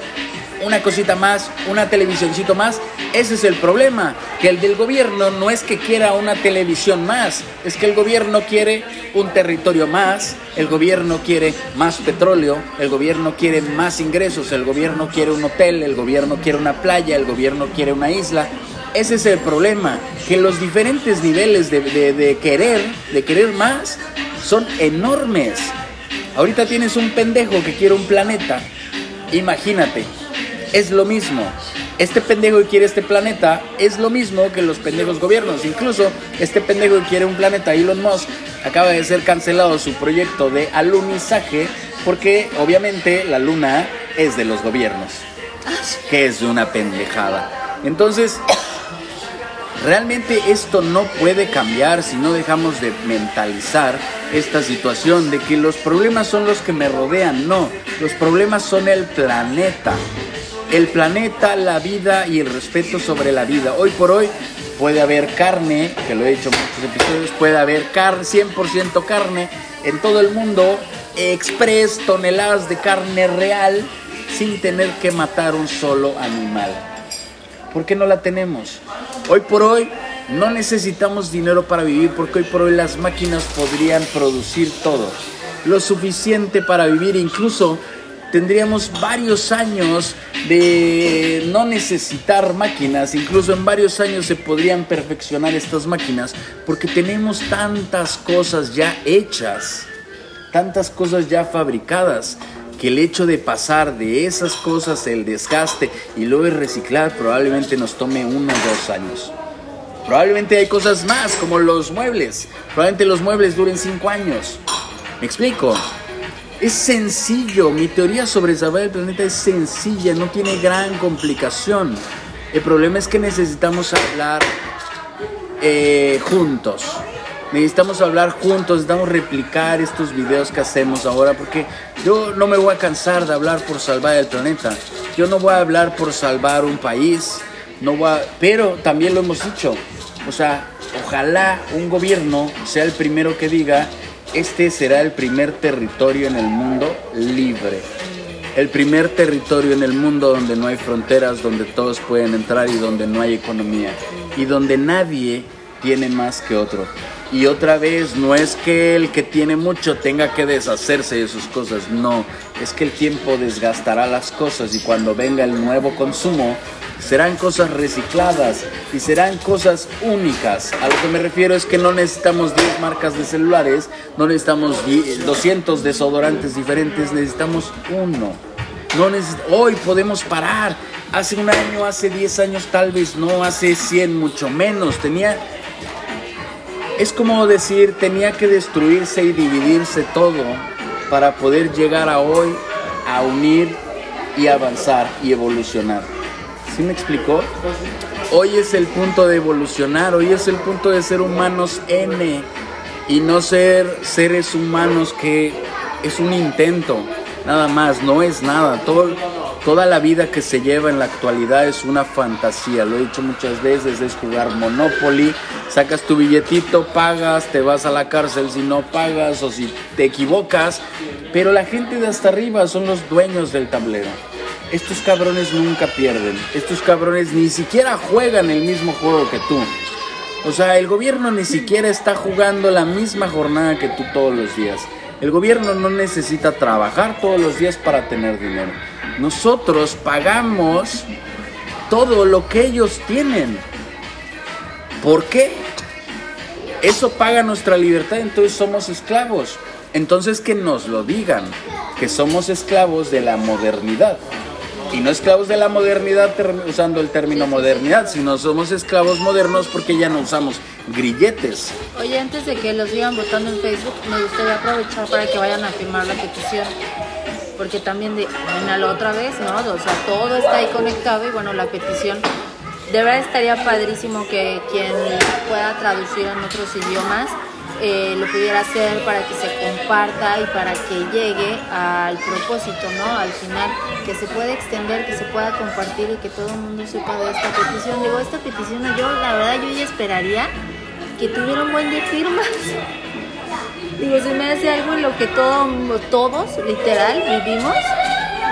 una cosita más, una televisioncito más. Ese es el problema, que el del gobierno no es que quiera una televisión más, es que el gobierno quiere un territorio más, el gobierno quiere más petróleo, el gobierno quiere más ingresos, el gobierno quiere un hotel, el gobierno quiere una playa, el gobierno quiere una isla. Ese es el problema, que los diferentes niveles de, de querer, de querer más, son enormes. Ahorita tienes un pendejo que quiere un planeta. Imagínate, es lo mismo. Este pendejo que quiere este planeta es lo mismo que los pendejos gobiernos. Incluso este pendejo que quiere un planeta, Elon Musk, acaba de ser cancelado su proyecto de alunizaje porque obviamente la luna es de los gobiernos. Que es de una pendejada. Entonces, realmente esto no puede cambiar si no dejamos de mentalizar esta situación de que los problemas son los que me rodean. No, los problemas son el planeta el planeta, la vida y el respeto sobre la vida. Hoy por hoy puede haber carne, que lo he dicho en muchos episodios, puede haber car 100% carne en todo el mundo, express toneladas de carne real sin tener que matar un solo animal. ¿Por qué no la tenemos? Hoy por hoy no necesitamos dinero para vivir porque hoy por hoy las máquinas podrían producir todo. Lo suficiente para vivir, incluso tendríamos varios años de no necesitar máquinas, incluso en varios años se podrían perfeccionar estas máquinas, porque tenemos tantas cosas ya hechas, tantas cosas ya fabricadas, que el hecho de pasar de esas cosas, el desgaste y luego reciclar probablemente nos tome uno o dos años. Probablemente hay cosas más, como los muebles. Probablemente los muebles duren cinco años. ¿Me explico? Es sencillo, mi teoría sobre salvar el planeta es sencilla, no tiene gran complicación. El problema es que necesitamos hablar eh, juntos. Necesitamos hablar juntos, necesitamos replicar estos videos que hacemos ahora, porque yo no me voy a cansar de hablar por salvar el planeta. Yo no voy a hablar por salvar un país, no voy pero también lo hemos dicho. O sea, ojalá un gobierno sea el primero que diga, este será el primer territorio en el mundo libre. El primer territorio en el mundo donde no hay fronteras, donde todos pueden entrar y donde no hay economía. Y donde nadie tiene más que otro. Y otra vez, no es que el que tiene mucho tenga que deshacerse de sus cosas, no, es que el tiempo desgastará las cosas y cuando venga el nuevo consumo, serán cosas recicladas y serán cosas únicas. A lo que me refiero es que no necesitamos 10 marcas de celulares, no necesitamos 200 desodorantes diferentes, necesitamos uno. No hoy podemos parar. Hace un año, hace 10 años tal vez no, hace 100 mucho menos. Tenía es como decir, tenía que destruirse y dividirse todo para poder llegar a hoy a unir y avanzar y evolucionar. ¿Sí me explicó? Hoy es el punto de evolucionar, hoy es el punto de ser humanos N y no ser seres humanos que es un intento, nada más, no es nada. Todo, toda la vida que se lleva en la actualidad es una fantasía, lo he dicho muchas veces, es jugar Monopoly, sacas tu billetito, pagas, te vas a la cárcel si no pagas o si te equivocas, pero la gente de hasta arriba son los dueños del tablero estos cabrones nunca pierden. Estos cabrones ni siquiera juegan el mismo juego que tú. O sea, el gobierno ni siquiera está jugando la misma jornada que tú todos los días. El gobierno no necesita trabajar todos los días para tener dinero. Nosotros pagamos todo lo que ellos tienen. ¿Por qué? Eso paga nuestra libertad, entonces somos esclavos. Entonces que nos lo digan, que somos esclavos de la modernidad Y no esclavos de la modernidad usando el término modernidad, sino somos esclavos modernos porque ya no usamos grilletes. Oye, antes de que los sigan votando en Facebook, me gustaría aprovechar para que vayan a firmar la petición. Porque también de la otra vez, ¿no? O sea, todo está ahí conectado y bueno, la petición de verdad estaría padrísimo que quien pueda traducir en otros idiomas eh, lo pudiera hacer para que se comparta y para que llegue al propósito, ¿no? Al final, que se pueda extender, que se pueda compartir y que todo el mundo sepa de esta petición. Digo, esta petición, yo la verdad yo ya esperaría que tuviera un buen de firmas. Digo, se me hace algo en lo que todo, todos, literal, vivimos.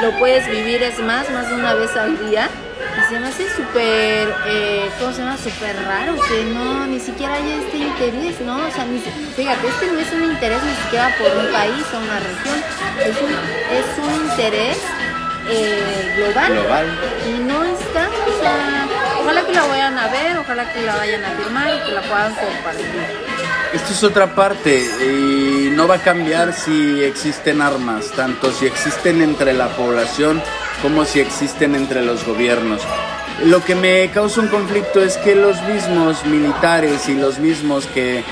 Lo puedes vivir, es más, más de una vez al día y se me hace súper, eh, ¿cómo se llama? Súper raro que no, ni siquiera haya este interés, ¿no? O sea, ni, fíjate, este no es un interés ni siquiera por un país o una región, es un, es un interés eh, global, global, y no está, o sea, ojalá que la vayan a ver, ojalá que la vayan a firmar y que la puedan compartir. Esto es otra parte y no va a cambiar si existen armas, tanto si existen entre la población como si existen entre los gobiernos. Lo que me causa un conflicto es que los mismos militares y los mismos que,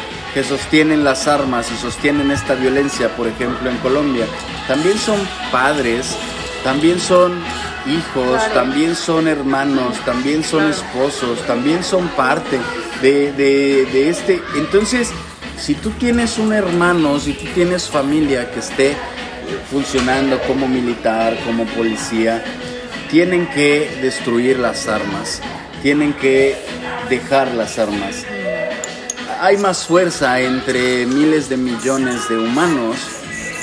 sostienen las armas y sostienen esta violencia, por ejemplo en Colombia, también son padres, también son hijos, también son hermanos, también son esposos, también son parte de, de, este. Entonces, si tú tienes un hermano, si tú tienes familia que esté funcionando como militar, como policía, tienen que destruir las armas, tienen que dejar las armas. Hay más fuerza entre miles de millones de humanos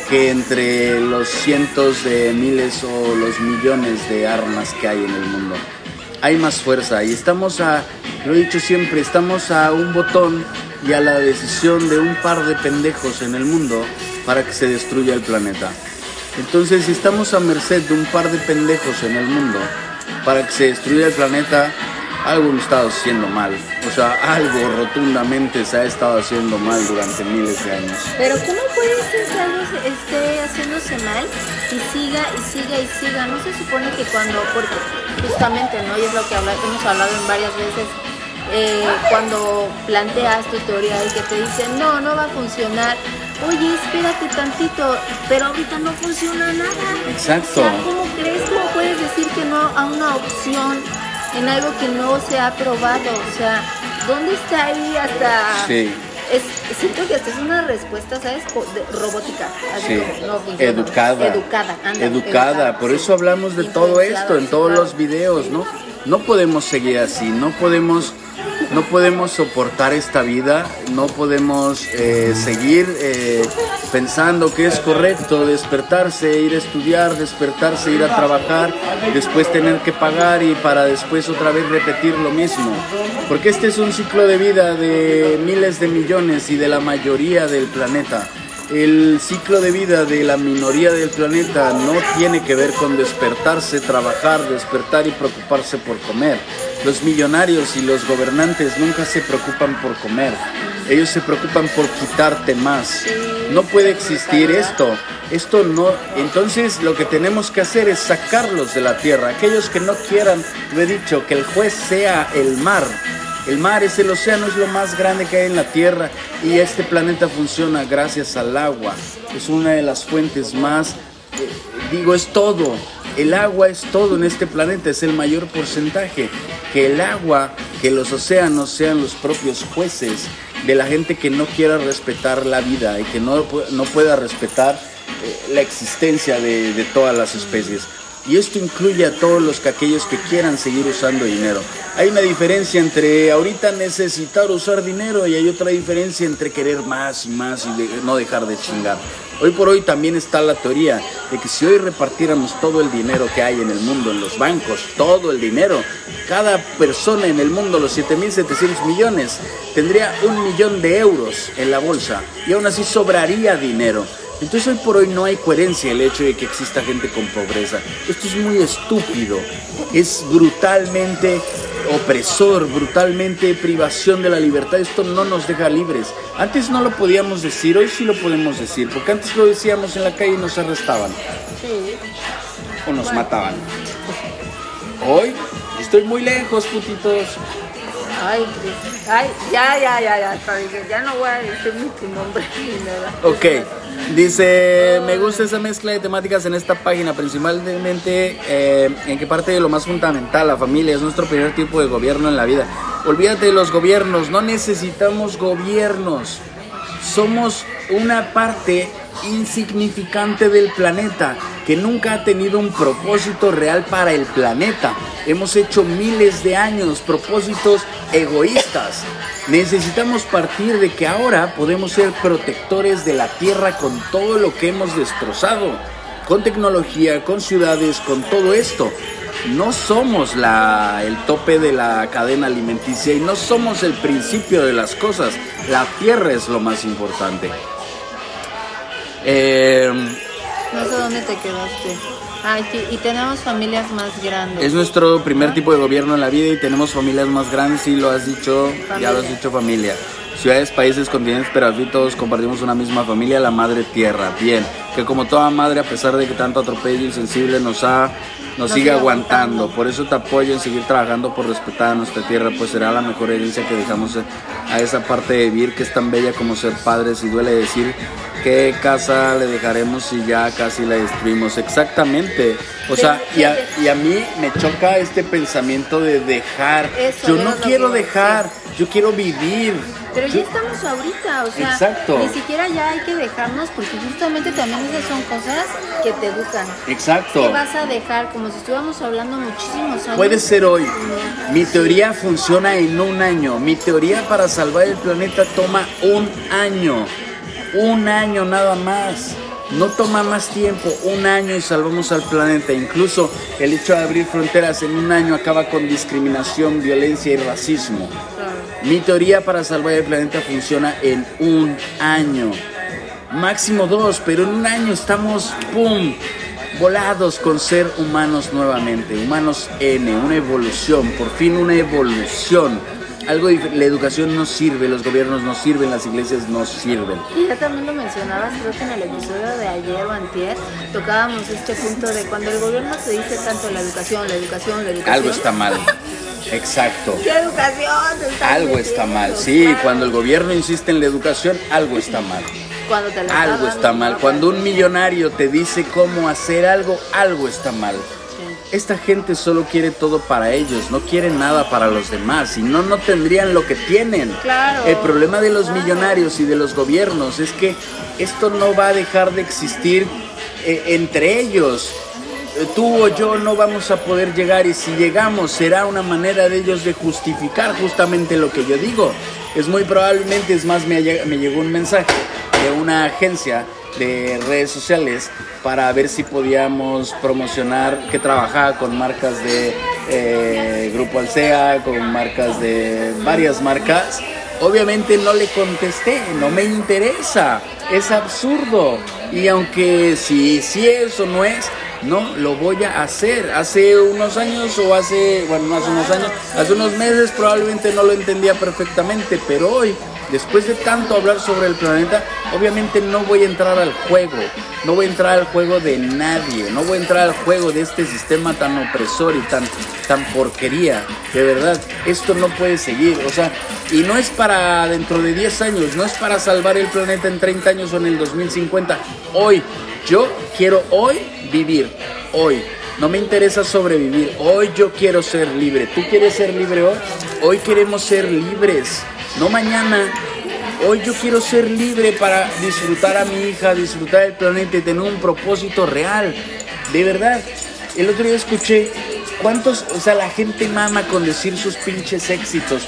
que entre los cientos de miles o los millones de armas que hay en el mundo. Hay más fuerza y estamos a, lo he dicho siempre, estamos a un botón y a la decisión de un par de pendejos en el mundo para que se destruya el planeta. Entonces, si estamos a merced de un par de pendejos en el mundo para que se destruya el planeta, algo lo está haciendo mal. O sea, algo rotundamente se ha estado haciendo mal durante miles de años. Pero ¿cómo puede ser que algo esté haciéndose mal y siga y siga y siga? No se supone que cuando, porque justamente, ¿no? Y es lo que hemos hablado en varias veces, eh, cuando planteas tu teoría y que te dicen, no, no va a funcionar, oye, espérate tantito, pero ahorita no funciona nada. Exacto. ¿cómo crees? ¿Cómo puedes decir que no a una opción en algo que no se ha probado? O sea, ¿dónde está ahí hasta... Sí. Es, siento que esta es una respuesta, ¿sabes? robótica. Sí. educada. Educada, educada. Por eso hablamos de todo esto en todos los videos, ¿no? No podemos seguir así, no podemos no podemos soportar esta vida, no podemos eh, seguir eh, pensando que es correcto despertarse, ir a estudiar, despertarse, ir a trabajar, después tener que pagar y para después otra vez repetir lo mismo. Porque este es un ciclo de vida de miles de millones y de la mayoría del planeta. El ciclo de vida de la minoría del planeta no tiene que ver con despertarse, trabajar, despertar y preocuparse por comer los millonarios y los gobernantes nunca se preocupan por comer. Ellos se preocupan por quitarte más. No puede existir esto. Esto no. Entonces lo que tenemos que hacer es sacarlos de la tierra. Aquellos que no quieran, lo he dicho, que el juez sea el mar. El mar es el océano, es lo más grande que hay en la tierra y este planeta funciona gracias al agua. Es una de las fuentes más, eh, digo, es todo. El agua es todo en este planeta, es el mayor porcentaje que el agua, que los océanos sean los propios jueces de la gente que no quiera respetar la vida y que no, no pueda respetar eh, la existencia de, todas las especies. Y esto incluye a todos los que aquellos que quieran seguir usando dinero. Hay una diferencia entre ahorita necesitar usar dinero y hay otra diferencia entre querer más y más y no dejar de chingar. Hoy por hoy también está la teoría de que si hoy repartiéramos todo el dinero que hay en el mundo, en los bancos, todo el dinero, cada persona en el mundo, los 7.700 millones, tendría un millón de euros en la bolsa y aún así sobraría dinero. Entonces hoy por hoy no hay coherencia el hecho de que exista gente con pobreza. Esto es muy estúpido, es brutalmente opresor, brutalmente privación de la libertad. Esto no nos deja libres. Antes no lo podíamos decir, hoy sí lo podemos decir, porque antes lo decíamos en la calle y nos arrestaban. O nos mataban. Hoy estoy muy lejos, putitos. Ay. Ay, ya, ya, ya, ya. Ya no voy a decir ni tu nombre <laughs> ni nada. Ok, dice, me gusta esa mezcla de temáticas en esta página, principalmente eh, en que parte de lo más fundamental, la familia es nuestro primer tipo de gobierno en la vida. Olvídate de los gobiernos, no necesitamos gobiernos, somos una parte insignificante del planeta que nunca ha tenido un propósito real para el planeta. Hemos hecho miles de años propósitos egoístas. Necesitamos partir de que ahora podemos ser protectores de la tierra con todo lo que hemos destrozado, con tecnología, con ciudades, con todo esto. No somos el tope de la cadena alimenticia y no somos el principio de las cosas. La tierra es lo más importante. Eh, No sé dónde te quedaste. Ay, sí, y tenemos familias más grandes. Es nuestro primer tipo de gobierno en la vida y tenemos familias más grandes, sí lo has dicho, ya lo has dicho familia. Ciudades, países, continentes, pero aquí todos compartimos una misma familia, la madre tierra. Bien, que como toda madre, a pesar de que tanto atropello insensible nos ha nos sigue aguantando. aguantando. Por eso te apoyo en seguir trabajando por respetar a nuestra tierra, pues será la mejor herencia que dejamos a esa parte de vivir que es tan bella como ser padres y duele decir qué casa le dejaremos si ya casi la destruimos. Exactamente. O sea, y a, y a mí me choca este pensamiento de dejar. Eso, yo no quiero dejar, yo quiero vivir. Pero ya estamos ahorita, o sea, Exacto. ni siquiera ya hay que dejarnos porque justamente también esas son cosas que te educan. Exacto. ¿Qué vas a dejar? Como si estuviéramos hablando muchísimos años. Puede ser hoy. Mi teoría funciona en un año. Mi teoría para salvar el planeta toma un año. Un año nada más. No toma más tiempo. Un año y salvamos al planeta. Incluso el hecho de abrir fronteras en un año acaba con discriminación, violencia y racismo. Mi teoría para salvar el planeta funciona en un año. Máximo dos, pero en un año estamos, ¡pum! Volados con ser humanos nuevamente. Humanos N, una evolución, por fin una evolución. Algo la educación no sirve, los gobiernos no sirven, las iglesias no sirven. Y ya también lo mencionabas, creo que en el episodio de ayer o antier, tocábamos este punto de cuando el gobierno te dice tanto la educación, la educación, la educación. Algo está mal. <laughs> Exacto. ¿Qué educación? Algo está mal. Sí, Claro. cuando el gobierno insiste en la educación, algo está mal. Cuando te Algo está mal. Cuando un millonario te dice cómo hacer algo, algo está mal. Esta gente solo quiere todo para ellos, no quiere nada para los demás, si no, no tendrían lo que tienen. Claro. El problema de los millonarios y de los gobiernos es que esto no va a dejar de existir eh, entre ellos. Eh, Tú o yo no vamos a poder llegar y si llegamos será una manera de ellos de justificar justamente lo que yo digo. Es muy probablemente, es más, me llegó un mensaje de una agencia de redes sociales para ver si podíamos promocionar, que trabajaba con marcas de eh, Grupo Alsea, con marcas de varias marcas. Obviamente no le contesté, no me interesa, es absurdo. Y aunque si, si es o no es, no lo voy a hacer. Hace unos años o hace, bueno, no hace unos años, hace unos meses probablemente no lo entendía perfectamente, pero hoy, después de tanto hablar sobre el planeta, obviamente no voy a entrar al juego, no voy a entrar al juego de nadie, no voy a entrar al juego de este sistema tan opresor y tan, tan porquería. De verdad, esto no puede seguir, o sea, y no es para dentro de 10 años, no es para salvar el planeta en 30 años o en el 2050, hoy. Yo quiero hoy vivir, hoy. No me interesa sobrevivir, hoy yo quiero ser libre. ¿Tú quieres ser libre hoy? Hoy queremos ser libres, no mañana. Hoy yo quiero ser libre para disfrutar a mi hija, disfrutar del planeta y tener un propósito real. De verdad, el otro día escuché cuántos, o sea, la gente mama con decir sus pinches éxitos.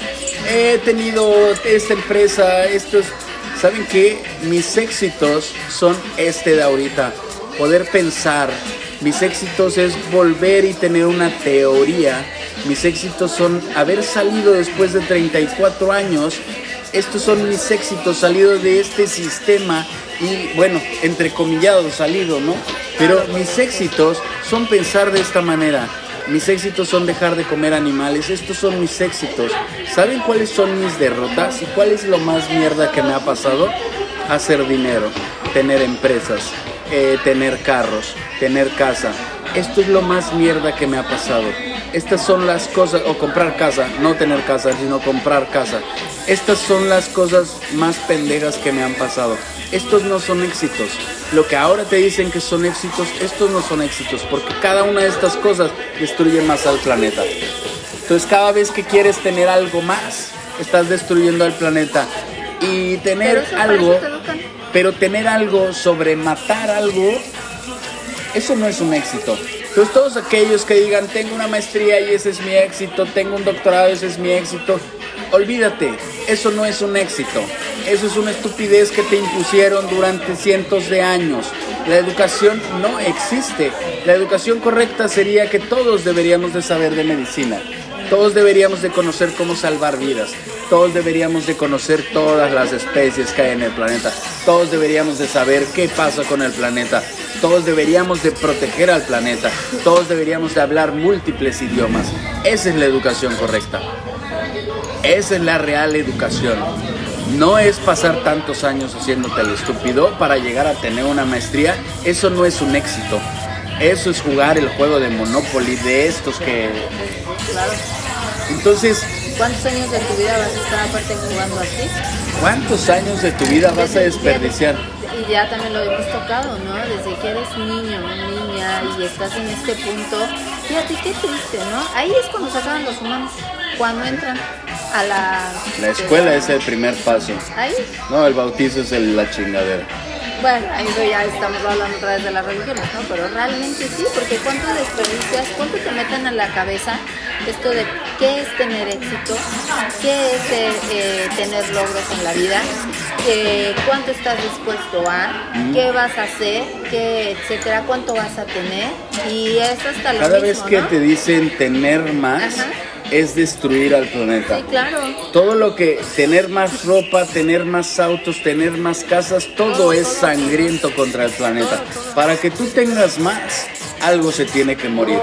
He tenido esta empresa, estos, ¿saben qué? Mis éxitos son este de ahorita, poder pensar. Mis éxitos es volver y tener una teoría. Mis éxitos son haber salido después de 34 años estos son mis éxitos salidos de este sistema y bueno, entrecomillado salido, ¿no? Pero mis éxitos son pensar de esta manera. Mis éxitos son dejar de comer animales. Estos son mis éxitos. ¿Saben cuáles son mis derrotas y cuál es lo más mierda que me ha pasado? Hacer dinero, tener empresas, eh, tener carros, tener casa. Esto es lo más mierda que me ha pasado. Estas son las cosas, o comprar casa, no tener casa, sino comprar casa. Estas son las cosas más pendejas que me han pasado. Estos no son éxitos. Lo que ahora te dicen que son éxitos, estos no son éxitos, porque cada una de estas cosas destruye más al planeta. Entonces cada vez que quieres tener algo más, estás destruyendo al planeta. Y tener algo, pero tener algo sobre matar algo, eso no es un éxito. Entonces todos aquellos que digan, tengo una maestría y ese es mi éxito, tengo un doctorado y ese es mi éxito, olvídate, eso no es un éxito. Eso es una estupidez que te impusieron durante cientos de años. La educación no existe. La educación correcta sería que todos deberíamos de saber de medicina. Todos deberíamos de conocer cómo salvar vidas. Todos deberíamos de conocer todas las especies que hay en el planeta. Todos deberíamos de saber qué pasa con el planeta. Todos deberíamos de proteger al planeta. Todos deberíamos de hablar múltiples idiomas. Esa es la educación correcta. Esa es la real educación. No es pasar tantos años haciéndote el estúpido para llegar a tener una maestría. Eso no es un éxito. Eso es jugar el juego de Monopoly de estos que... Entonces, ¿Cuántos años de tu vida vas a estar aparte jugando así? ¿cuántos años de tu vida vas a desperdiciar? Y ya también lo hemos tocado, ¿no? Desde que eres niño, niña y estás en este punto. Fíjate qué triste, ¿no? Ahí es cuando se acaban los humanos. Cuando entran a la... La escuela es el primer paso. Ahí. No, el bautizo es el- la chingadera. Bueno, ahí ya estamos hablando otra vez de las religiones, ¿no? Pero realmente sí, porque cuánto desperdicias, cuánto te meten en la cabeza esto de qué es tener éxito, qué es eh, eh, tener logros en la vida, eh, cuánto estás dispuesto a, qué vas a hacer, qué, etcétera, cuánto vas a tener, y es hasta lo Cada mismo, vez que ¿no? te dicen tener más, Ajá. Es destruir al planeta. Sí, claro. Todo lo que, tener más ropa, tener más autos, tener más casas, todo es sangriento contra el planeta. Para que tú tengas más, algo se tiene que morir.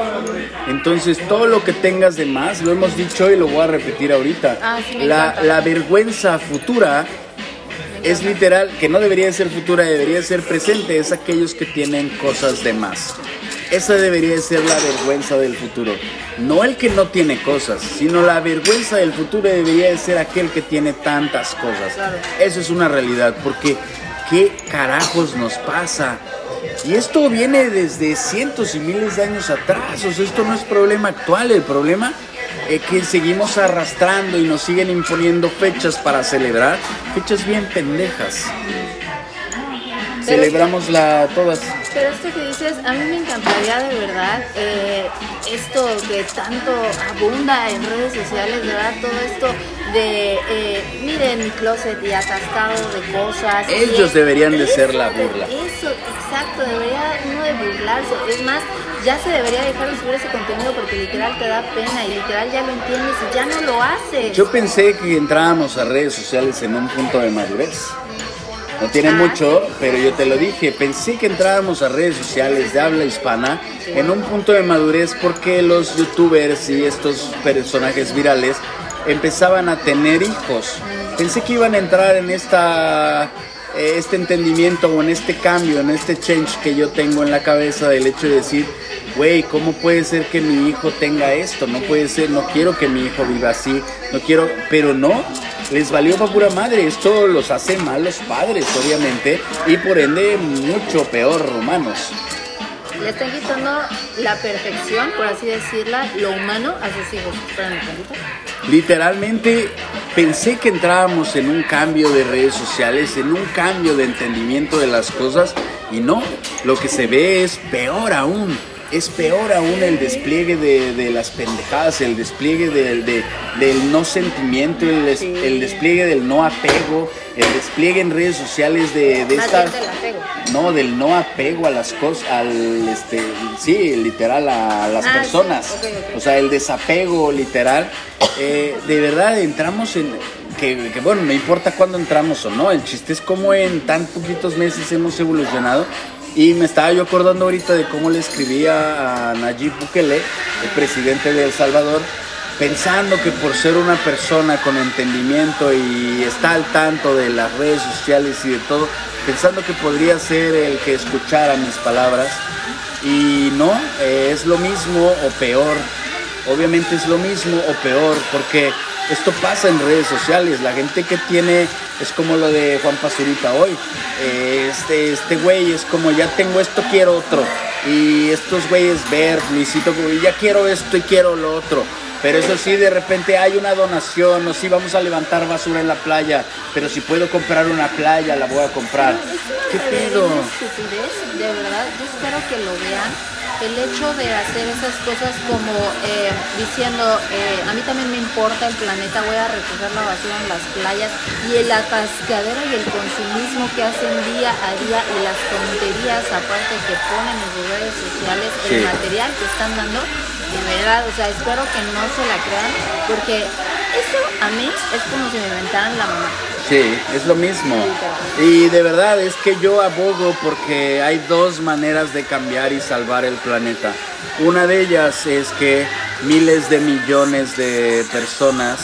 Entonces, todo lo que tengas de más, lo hemos dicho y lo voy a repetir ahorita. Ah, sí, la, la vergüenza futura es literal, que no debería ser futura, debería ser presente, es aquellos que tienen cosas de más. Esa debería ser la vergüenza del futuro. No el que no tiene cosas, sino la vergüenza del futuro debería de ser aquel que tiene tantas cosas. Claro. Eso es una realidad, porque ¿qué carajos nos pasa? Y esto viene desde cientos y miles de años atrás. O sea, esto no es problema actual, el problema es que seguimos arrastrando y nos siguen imponiendo fechas para celebrar, fechas bien pendejas. Celebramos la todas. Pero esto que dices, a mí me encantaría de verdad, eh, esto que tanto abunda en redes sociales, de verdad, todo esto de, eh, miren mi closet y atascado de cosas. Ellos deberían de eso ser la burla. Eso, exacto, debería uno de burlarse. Es más, ya se debería dejar de subir ese contenido porque literal te da pena y literal ya lo entiendes y ya no lo haces. Yo pensé que entrábamos a redes sociales en un punto de madurez. No tiene mucho, pero yo te lo dije. Pensé que entrábamos a redes sociales de habla hispana en un punto de madurez porque los youtubers y estos personajes virales empezaban a tener hijos. Pensé que iban a entrar en esta eh, este entendimiento o en este cambio, en este change que yo tengo en la cabeza del hecho de decir, güey, ¿cómo puede ser que mi hijo tenga esto? No puede ser, no quiero que mi hijo viva así, no quiero, pero no, les valió para pura madre, esto los hace malos padres, obviamente, y por ende mucho peor humanos. Le están quitando la perfección, por así decirla, lo humano a sus hijos. Literalmente pensé que entrábamos en un cambio de redes sociales, en un cambio de entendimiento de las cosas y no, lo que se ve es peor aún. Es peor aún el despliegue de, de las pendejadas, el despliegue del, de- del no sentimiento, el, des- Sí. el despliegue del no apego, el despliegue en redes sociales de, de esta... del apego. No, del no apego a las cosas, al, este, sí, literal, a las Ah, sí, personas. O sea, el desapego, literal. Eh, de verdad, entramos en... Que, que, bueno, no importa cuándo entramos o no, el chiste es cómo en tan poquitos meses hemos evolucionado. Y me estaba yo acordando ahorita de cómo le escribía a Nayib Bukele, el presidente de El Salvador, pensando que por ser una persona con entendimiento y está al tanto de las redes sociales y de todo, pensando que podría ser el que escuchara mis palabras. Y no, es lo mismo o peor obviamente es lo mismo o peor, porque esto pasa en redes sociales. La gente que tiene, es como lo de Juan Pazurita hoy. Eh, este, este güey es como, ya tengo esto, quiero otro. Y estos güeyes ver, Luisito, ya quiero esto y quiero lo otro. Pero eso sí, de repente hay una donación, o sí, vamos a levantar basura en la playa, pero si puedo comprar una playa, la voy a comprar. ¿Qué pedo? de verdad, yo espero que lo vean el hecho de hacer esas cosas como eh, diciendo, eh, a mí también me importa el planeta, voy a recoger la basura en las playas y el atascadero y el consumismo que hacen día a día y las tonterías aparte que ponen en sus redes sociales, el material que están dando, de verdad, o sea, espero que no se la crean porque eso a mí es como si me inventaran la mamá. Sí, es lo mismo. Y de verdad es que yo abogo porque hay dos maneras de cambiar y salvar el planeta. Una de ellas es que miles de millones de personas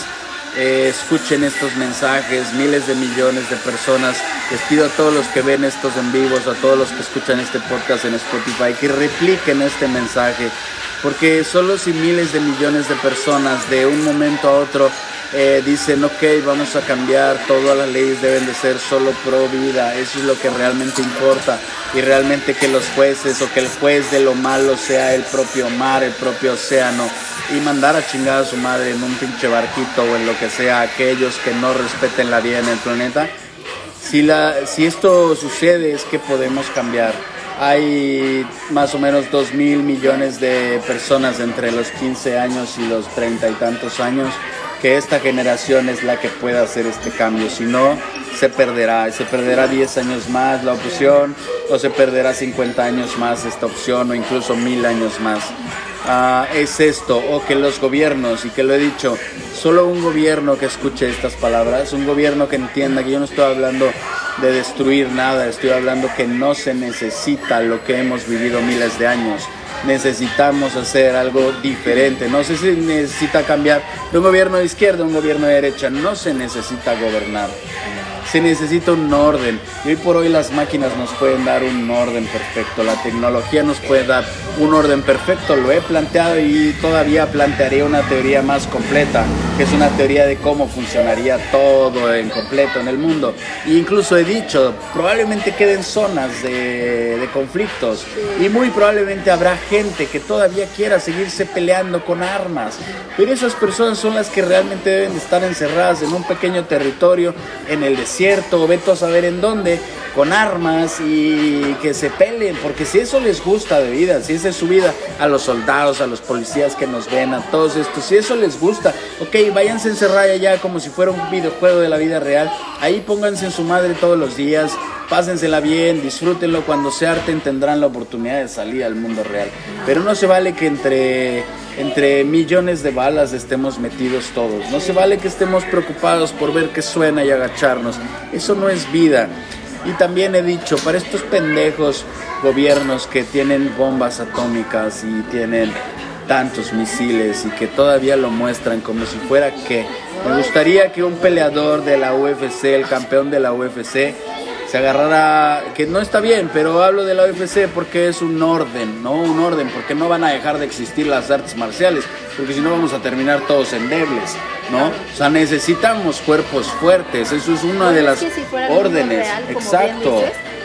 eh, escuchen estos mensajes, miles de millones de personas. Les pido a todos los que ven estos en vivos, a todos los que escuchan este podcast en Spotify, que repliquen este mensaje. Porque solo si miles de millones de personas de un momento a otro eh, dicen, ok, vamos a cambiar, todas las leyes deben de ser solo pro vida, eso es lo que realmente importa, y realmente que los jueces o que el juez de lo malo sea el propio mar, el propio océano, y mandar a chingar a su madre en un pinche barquito o en lo que sea, aquellos que no respeten la vida en el planeta. Si, la, si esto sucede es que podemos cambiar. Hay más o menos 2 mil millones de personas entre los 15 años y los 30 y tantos años que esta generación es la que pueda hacer este cambio, si no, se perderá, se perderá 10 años más la opción, o se perderá 50 años más esta opción, o incluso mil años más. Ah, es esto, o que los gobiernos, y que lo he dicho, solo un gobierno que escuche estas palabras, un gobierno que entienda que yo no estoy hablando de destruir nada, estoy hablando que no se necesita lo que hemos vivido miles de años necesitamos hacer algo diferente. No se necesita cambiar de un gobierno de izquierda a un gobierno de derecha. No se necesita gobernar se necesita un orden. Y hoy por hoy las máquinas nos pueden dar un orden perfecto, la tecnología nos puede dar un orden perfecto. Lo he planteado y todavía plantearía una teoría más completa, que es una teoría de cómo funcionaría todo en completo en el mundo. E incluso he dicho, probablemente queden zonas de, de conflictos y muy probablemente habrá gente que todavía quiera seguirse peleando con armas. Pero esas personas son las que realmente deben estar encerradas en un pequeño territorio en el desierto veto a saber en dónde, con armas y que se peleen, porque si eso les gusta de vida, si esa es su vida, a los soldados, a los policías que nos ven, a todos estos, si eso les gusta, ok, váyanse a encerrar allá como si fuera un videojuego de la vida real, ahí pónganse en su madre todos los días, pásensela bien, disfrútenlo, cuando se harten tendrán la oportunidad de salir al mundo real, pero no se vale que entre entre millones de balas estemos metidos todos. No se vale que estemos preocupados por ver qué suena y agacharnos. Eso no es vida. Y también he dicho, para estos pendejos gobiernos que tienen bombas atómicas y tienen tantos misiles y que todavía lo muestran como si fuera que me gustaría que un peleador de la UFC, el campeón de la UFC, se agarrara, que no está bien, pero hablo de la UFC porque es un orden, ¿no? Un orden, porque no van a dejar de existir las artes marciales, porque si no vamos a terminar todos endebles, ¿no? O sea, necesitamos cuerpos fuertes, eso es una de las órdenes. Exacto.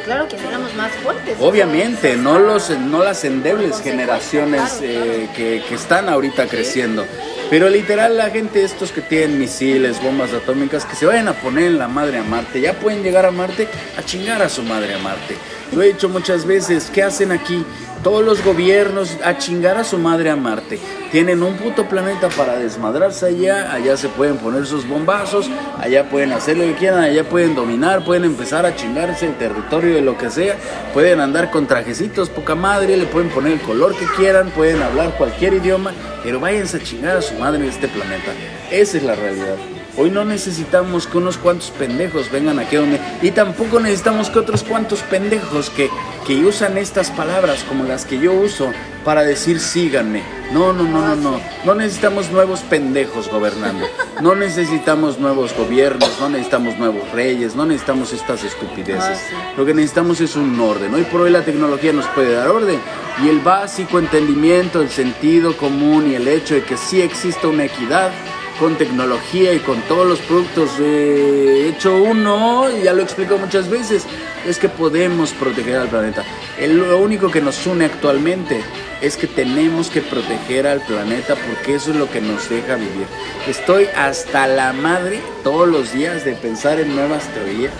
Claro que más fuertes. Obviamente, no, los, no las endebles generaciones eh, que, que, están ahorita creciendo. Pero literal la gente, estos que tienen misiles, bombas atómicas, que se vayan a poner en la madre a Marte, ya pueden llegar a Marte a chingar a su madre a Marte. Lo he dicho muchas veces, ¿qué hacen aquí? Todos los gobiernos a chingar a su madre a Marte. Tienen un puto planeta para desmadrarse allá, allá se pueden poner sus bombazos, allá pueden hacer lo que quieran, allá pueden dominar, pueden empezar a chingarse el territorio de lo que sea, pueden andar con trajecitos poca madre, le pueden poner el color que quieran, pueden hablar cualquier idioma, pero váyanse a chingar a su madre en este planeta. Esa es la realidad. Hoy no necesitamos que unos cuantos pendejos vengan aquí donde... Y tampoco necesitamos que otros cuantos pendejos que, que usan estas palabras como las que yo uso para decir síganme. No, no, no, no, no. No necesitamos nuevos pendejos gobernando. No necesitamos nuevos gobiernos, no necesitamos nuevos reyes, no necesitamos estas estupideces. Lo que necesitamos es un orden. Hoy por hoy la tecnología nos puede dar orden. Y el básico entendimiento, el sentido común y el hecho de que sí existe una equidad con tecnología y con todos los productos de hecho uno, ya lo explico muchas veces, es que podemos proteger al planeta. Lo único que nos une actualmente es que tenemos que proteger al planeta porque eso es lo que nos deja vivir. Estoy hasta la madre todos los días de pensar en nuevas teorías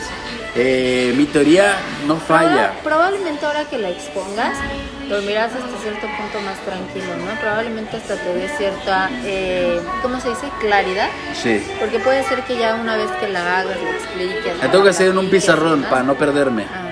eh, mi teoría no falla. probablemente ahora que la expongas, dormirás hasta cierto punto más tranquilo, ¿no? Probablemente hasta te dé cierta, eh, ¿cómo se dice? Claridad. Sí. Porque puede ser que ya una vez que la hagas, lo expliques. La tengo que hacer en un pizarrón para no perderme. Ajá.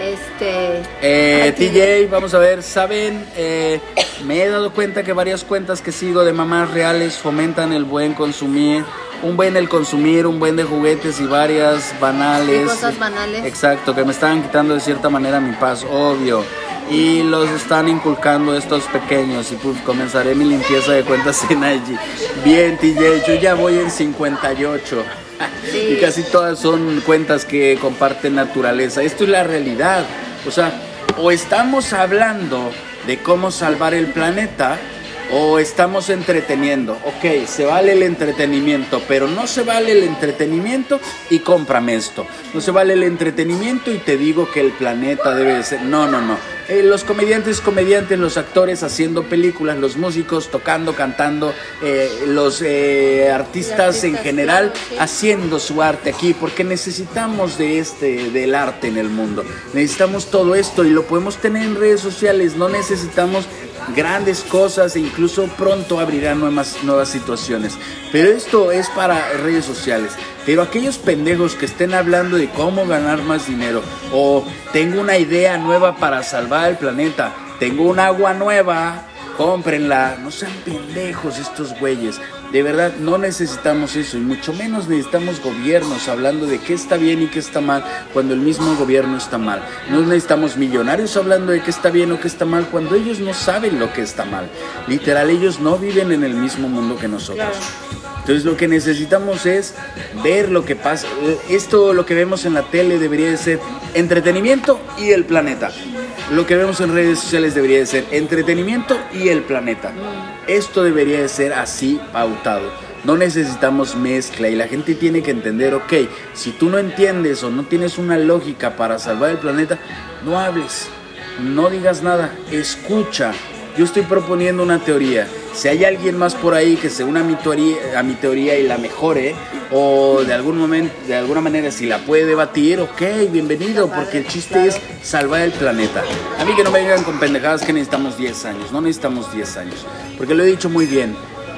Este. Eh, TJ, vamos a ver, ¿saben? Eh, me he dado cuenta que varias cuentas que sigo de mamás reales fomentan el buen consumir un buen el consumir, un buen de juguetes y varias banales. cosas banales. Exacto, que me están quitando de cierta manera mi paz, obvio. Y los están inculcando estos pequeños y pues comenzaré mi limpieza de cuentas en allí. Bien, TJ, yo ya voy en 58. Y casi todas son cuentas que comparten naturaleza. Esto es la realidad. O sea, o estamos hablando de cómo salvar el planeta o estamos entreteniendo. Ok, se vale el entretenimiento, pero no se vale el entretenimiento y cómprame esto. No se vale el entretenimiento y te digo que el planeta debe de ser. No, no, no. Eh, los comediantes, comediantes, los actores haciendo películas, los músicos tocando, cantando, eh, los eh, artistas, en general haciendo su arte aquí, porque necesitamos de este, del arte en el mundo. Necesitamos todo esto y lo podemos tener en redes sociales. No necesitamos grandes cosas e incluso pronto abrirán nuevas, nuevas situaciones. Pero esto es para redes sociales. Pero aquellos pendejos que estén hablando de cómo ganar más dinero o tengo una idea nueva para salvar el planeta, tengo un agua nueva, cómprenla, no sean pendejos estos güeyes. De verdad, no necesitamos eso y mucho menos necesitamos gobiernos hablando de qué está bien y qué está mal cuando el mismo gobierno está mal. No necesitamos millonarios hablando de qué está bien o qué está mal cuando ellos no saben lo que está mal. Literal, ellos no viven en el mismo mundo que nosotros. Entonces lo que necesitamos es ver lo que pasa. Esto, lo que vemos en la tele debería de ser entretenimiento y el planeta. Lo que vemos en redes sociales debería de ser entretenimiento y el planeta. Esto debería de ser así pautado. No necesitamos mezcla y la gente tiene que entender, ok, si tú no entiendes o no tienes una lógica para salvar el planeta, no hables, no digas nada, escucha. Yo estoy proponiendo una teoría si hay alguien más por ahí que se una a mi teoría, a mi teoría y la mejore, o de algún momento, de alguna manera, si la puede debatir, ok, bienvenido, porque el chiste es salvar el planeta. A mí que no me digan con pendejadas que necesitamos 10 años, no necesitamos 10 años, porque lo he dicho muy bien.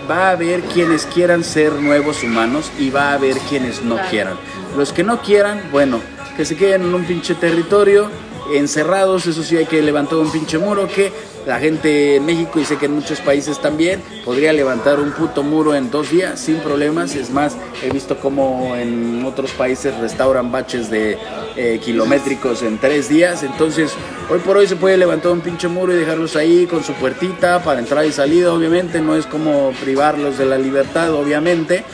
Va a haber quienes quieran ser nuevos humanos y va a haber quienes no quieran. Los que no quieran, bueno, que se queden en un pinche territorio, encerrados, eso sí hay que levantar un pinche muro que la gente en México y sé que en muchos países también podría levantar un puto muro en dos días sin problemas. Es más, he visto como en otros países restauran baches de eh, kilométricos en tres días. Entonces, hoy por hoy se puede levantar un pinche muro y dejarlos ahí con su puertita para entrar y salida. Obviamente, no es como privarlos de la libertad, obviamente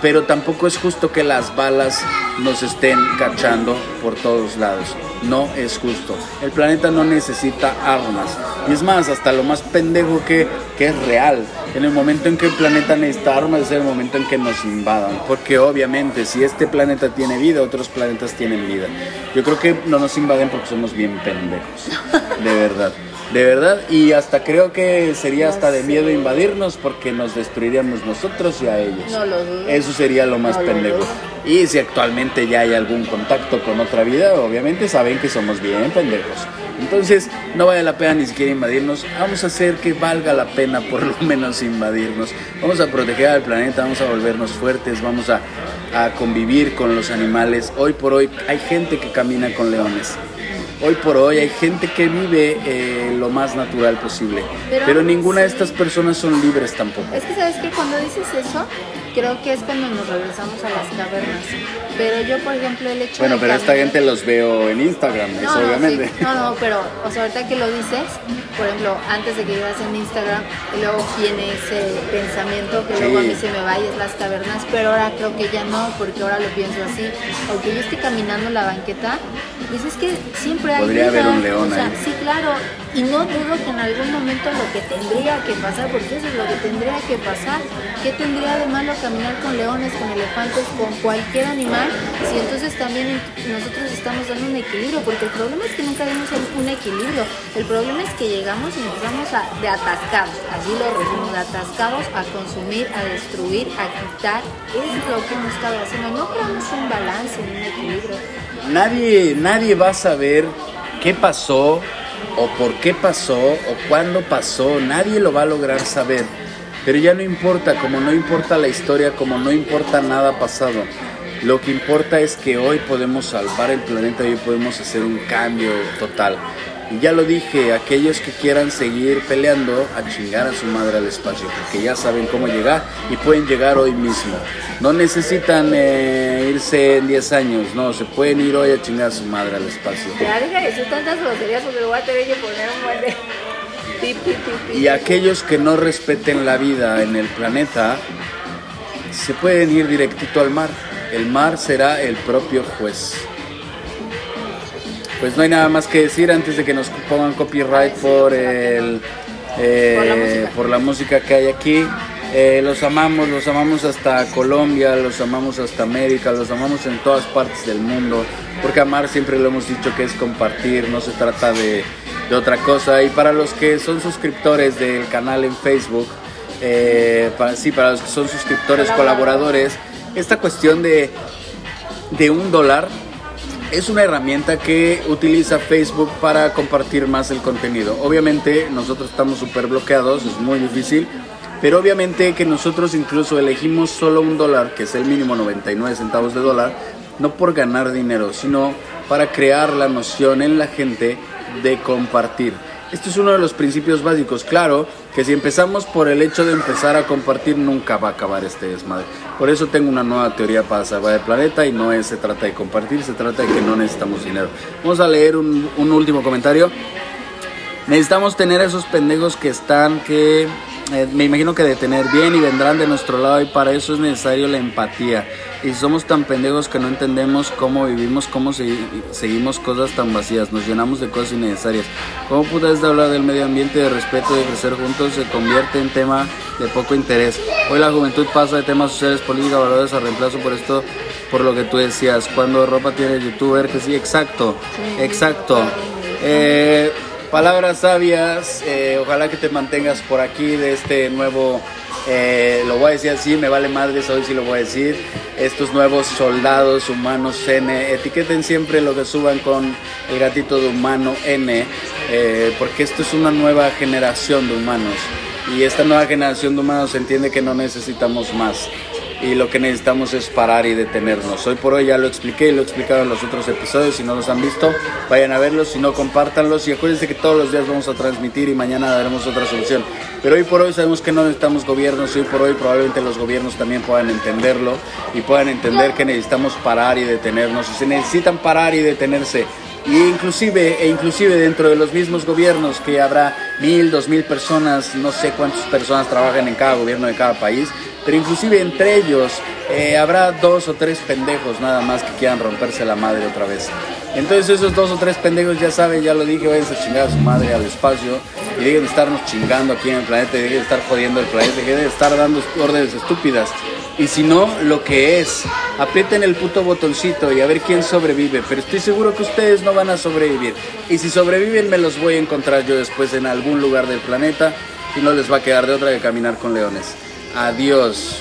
pero tampoco es justo que las balas nos estén cachando por todos lados. No es justo. El planeta no necesita armas. Y es más, hasta lo más pendejo que, que es real. En el momento en que el planeta necesita armas es el momento en que nos invadan. Porque obviamente si este planeta tiene vida, otros planetas tienen vida. Yo creo que no nos invaden porque somos bien pendejos. De verdad. De verdad, y hasta creo que sería hasta de miedo invadirnos porque nos destruiríamos nosotros y a ellos. No lo dudo. Eso sería lo más pendejo. y si actualmente ya hay algún contacto con otra vida, obviamente saben que somos bien pendejos. Entonces, no vale la pena ni siquiera invadirnos. Vamos a hacer que valga la pena por lo menos invadirnos. Vamos a proteger al planeta, vamos a volvernos fuertes, vamos a, a convivir con los animales. Hoy por hoy hay gente que camina con leones hoy por hoy hay gente que vive eh, lo más natural posible, pero, Pero, ninguna de estas personas son libres tampoco. Es que sabes que cuando dices eso, creo que es cuando nos regresamos a las cavernas. Pero yo, por ejemplo, el hecho Bueno, de pero esta gente los veo en Instagram, eso No, no, obviamente. sí. no, no, pero, o sea, ahorita que lo dices, por ejemplo, antes de que llegas en Instagram, luego viene ese pensamiento que luego a mí se me va y es las cavernas, pero ahora creo que ya no, porque ahora lo pienso así. Aunque yo esté caminando en la banqueta, pues es que siempre hay Podría haber vida. un león o sea, ahí. Sí, claro, y no dudo que en algún momento lo que tendría que pasar, porque eso es lo que tendría que pasar, ¿qué tendría de malo caminar con leones, con elefantes, con cualquier animal? Si entonces también nosotros estamos dando un equilibrio, porque el problema es que nunca vemos un- equilibrio, el problema es que llegamos y empezamos a, de atascados, así lo resumo, de atascados a consumir, a destruir, a quitar, es lo que hemos estado haciendo, no creamos un balance, un equilibrio. Nadie, nadie va a saber qué pasó o por qué pasó o cuándo pasó. Nadie lo va a lograr saber. Pero ya no importa, como no importa la historia, como no importa nada pasado. Lo que importa es que hoy podemos salvar el planeta y hoy podemos hacer un cambio total. Y ya lo dije, aquellos que quieran seguir peleando a chingar a su madre al espacio, porque ya saben cómo llegar y pueden llegar hoy mismo. No necesitan eh, irse en 10 años, no, se pueden ir hoy a chingar a su madre al espacio. Ya deja de decir tantas groserías porque voy a tener que poner un buen Y aquellos que no respeten la vida en el planeta, se pueden ir directito al mar. El mar será el propio juez. Pues no hay nada más que decir antes de que nos pongan copyright por el eh, Por la música. que hay aquí. Eh, los amamos, los amamos hasta Colombia, los amamos hasta América, los amamos en todas partes del mundo. Porque amar siempre lo hemos dicho que es compartir, no se trata de, de otra cosa. Y para los que son suscriptores del canal en Facebook, eh, para, sí, para los que son suscriptores, colaboradores, esta cuestión de, de un dólar es una herramienta que utiliza Facebook para compartir más el contenido. Obviamente nosotros estamos súper bloqueados, es muy difícil, pero obviamente que nosotros incluso elegimos solo un dólar, que es el mínimo 99 centavos de dólar, no por ganar dinero, sino para crear la noción en la gente de compartir. Esto es uno de los principios básicos. Claro que si empezamos por el hecho de empezar a compartir, nunca va a acabar este desmadre. Por eso tengo una nueva teoría para salvar el planeta y no es, se trata de compartir, se trata de que no necesitamos dinero. Vamos a leer un, un último comentario. Necesitamos tener a esos pendejos que están, que eh, me imagino que de tener bien y vendrán de nuestro lado y para eso es necesario la empatía. Y si somos tan pendejos que no entendemos cómo vivimos, cómo segui- seguimos cosas tan vacías, nos llenamos de cosas innecesarias. ¿Cómo putas de hablar del medio ambiente, de respeto, de crecer juntos, se convierte en tema de poco interés? Hoy la juventud pasa de temas sociales, política, valores a reemplazo por esto, por lo que tú decías. Cuando ropa tiene youtuber, que sí, exacto, exacto. Eh, palabras sabias, eh, ojalá que te mantengas por aquí de este nuevo, eh, lo voy a decir así, me vale madres, hoy sí lo voy a decir, estos nuevos soldados humanos N, etiqueten siempre lo que suban con el gatito de humano N, eh, porque esto es una nueva generación de humanos y esta nueva generación de humanos entiende que no necesitamos más y lo que necesitamos es parar y detenernos. Hoy por hoy ya lo expliqué y lo he explicado en los otros episodios. Si no los han visto, vayan a verlos. Si no, compártanlos. Y acuérdense que todos los días vamos a transmitir y mañana daremos otra solución. Pero hoy por hoy sabemos que no necesitamos gobiernos. Y hoy por hoy probablemente los gobiernos también puedan entenderlo y puedan entender que necesitamos parar y detenernos. Y se necesitan parar y detenerse. Y inclusive, e inclusive dentro de los mismos gobiernos que habrá mil, dos mil personas, no sé cuántas personas trabajan en cada gobierno de cada país, pero inclusive entre ellos eh, habrá dos o tres pendejos nada más que quieran romperse la madre otra vez. Entonces esos dos o tres pendejos ya saben, ya lo dije, vayan a chingar a su madre al espacio y dejen de estarnos chingando aquí en el planeta, y dejen de estar jodiendo el planeta, dejen de estar dando órdenes estúpidas. Y si no, lo que es, aprieten el puto botoncito y a ver quién sobrevive. Pero estoy seguro que ustedes no van a sobrevivir. Y si sobreviven, me los voy a encontrar yo después en algún lugar del planeta y no les va a quedar de otra que caminar con leones. Adiós.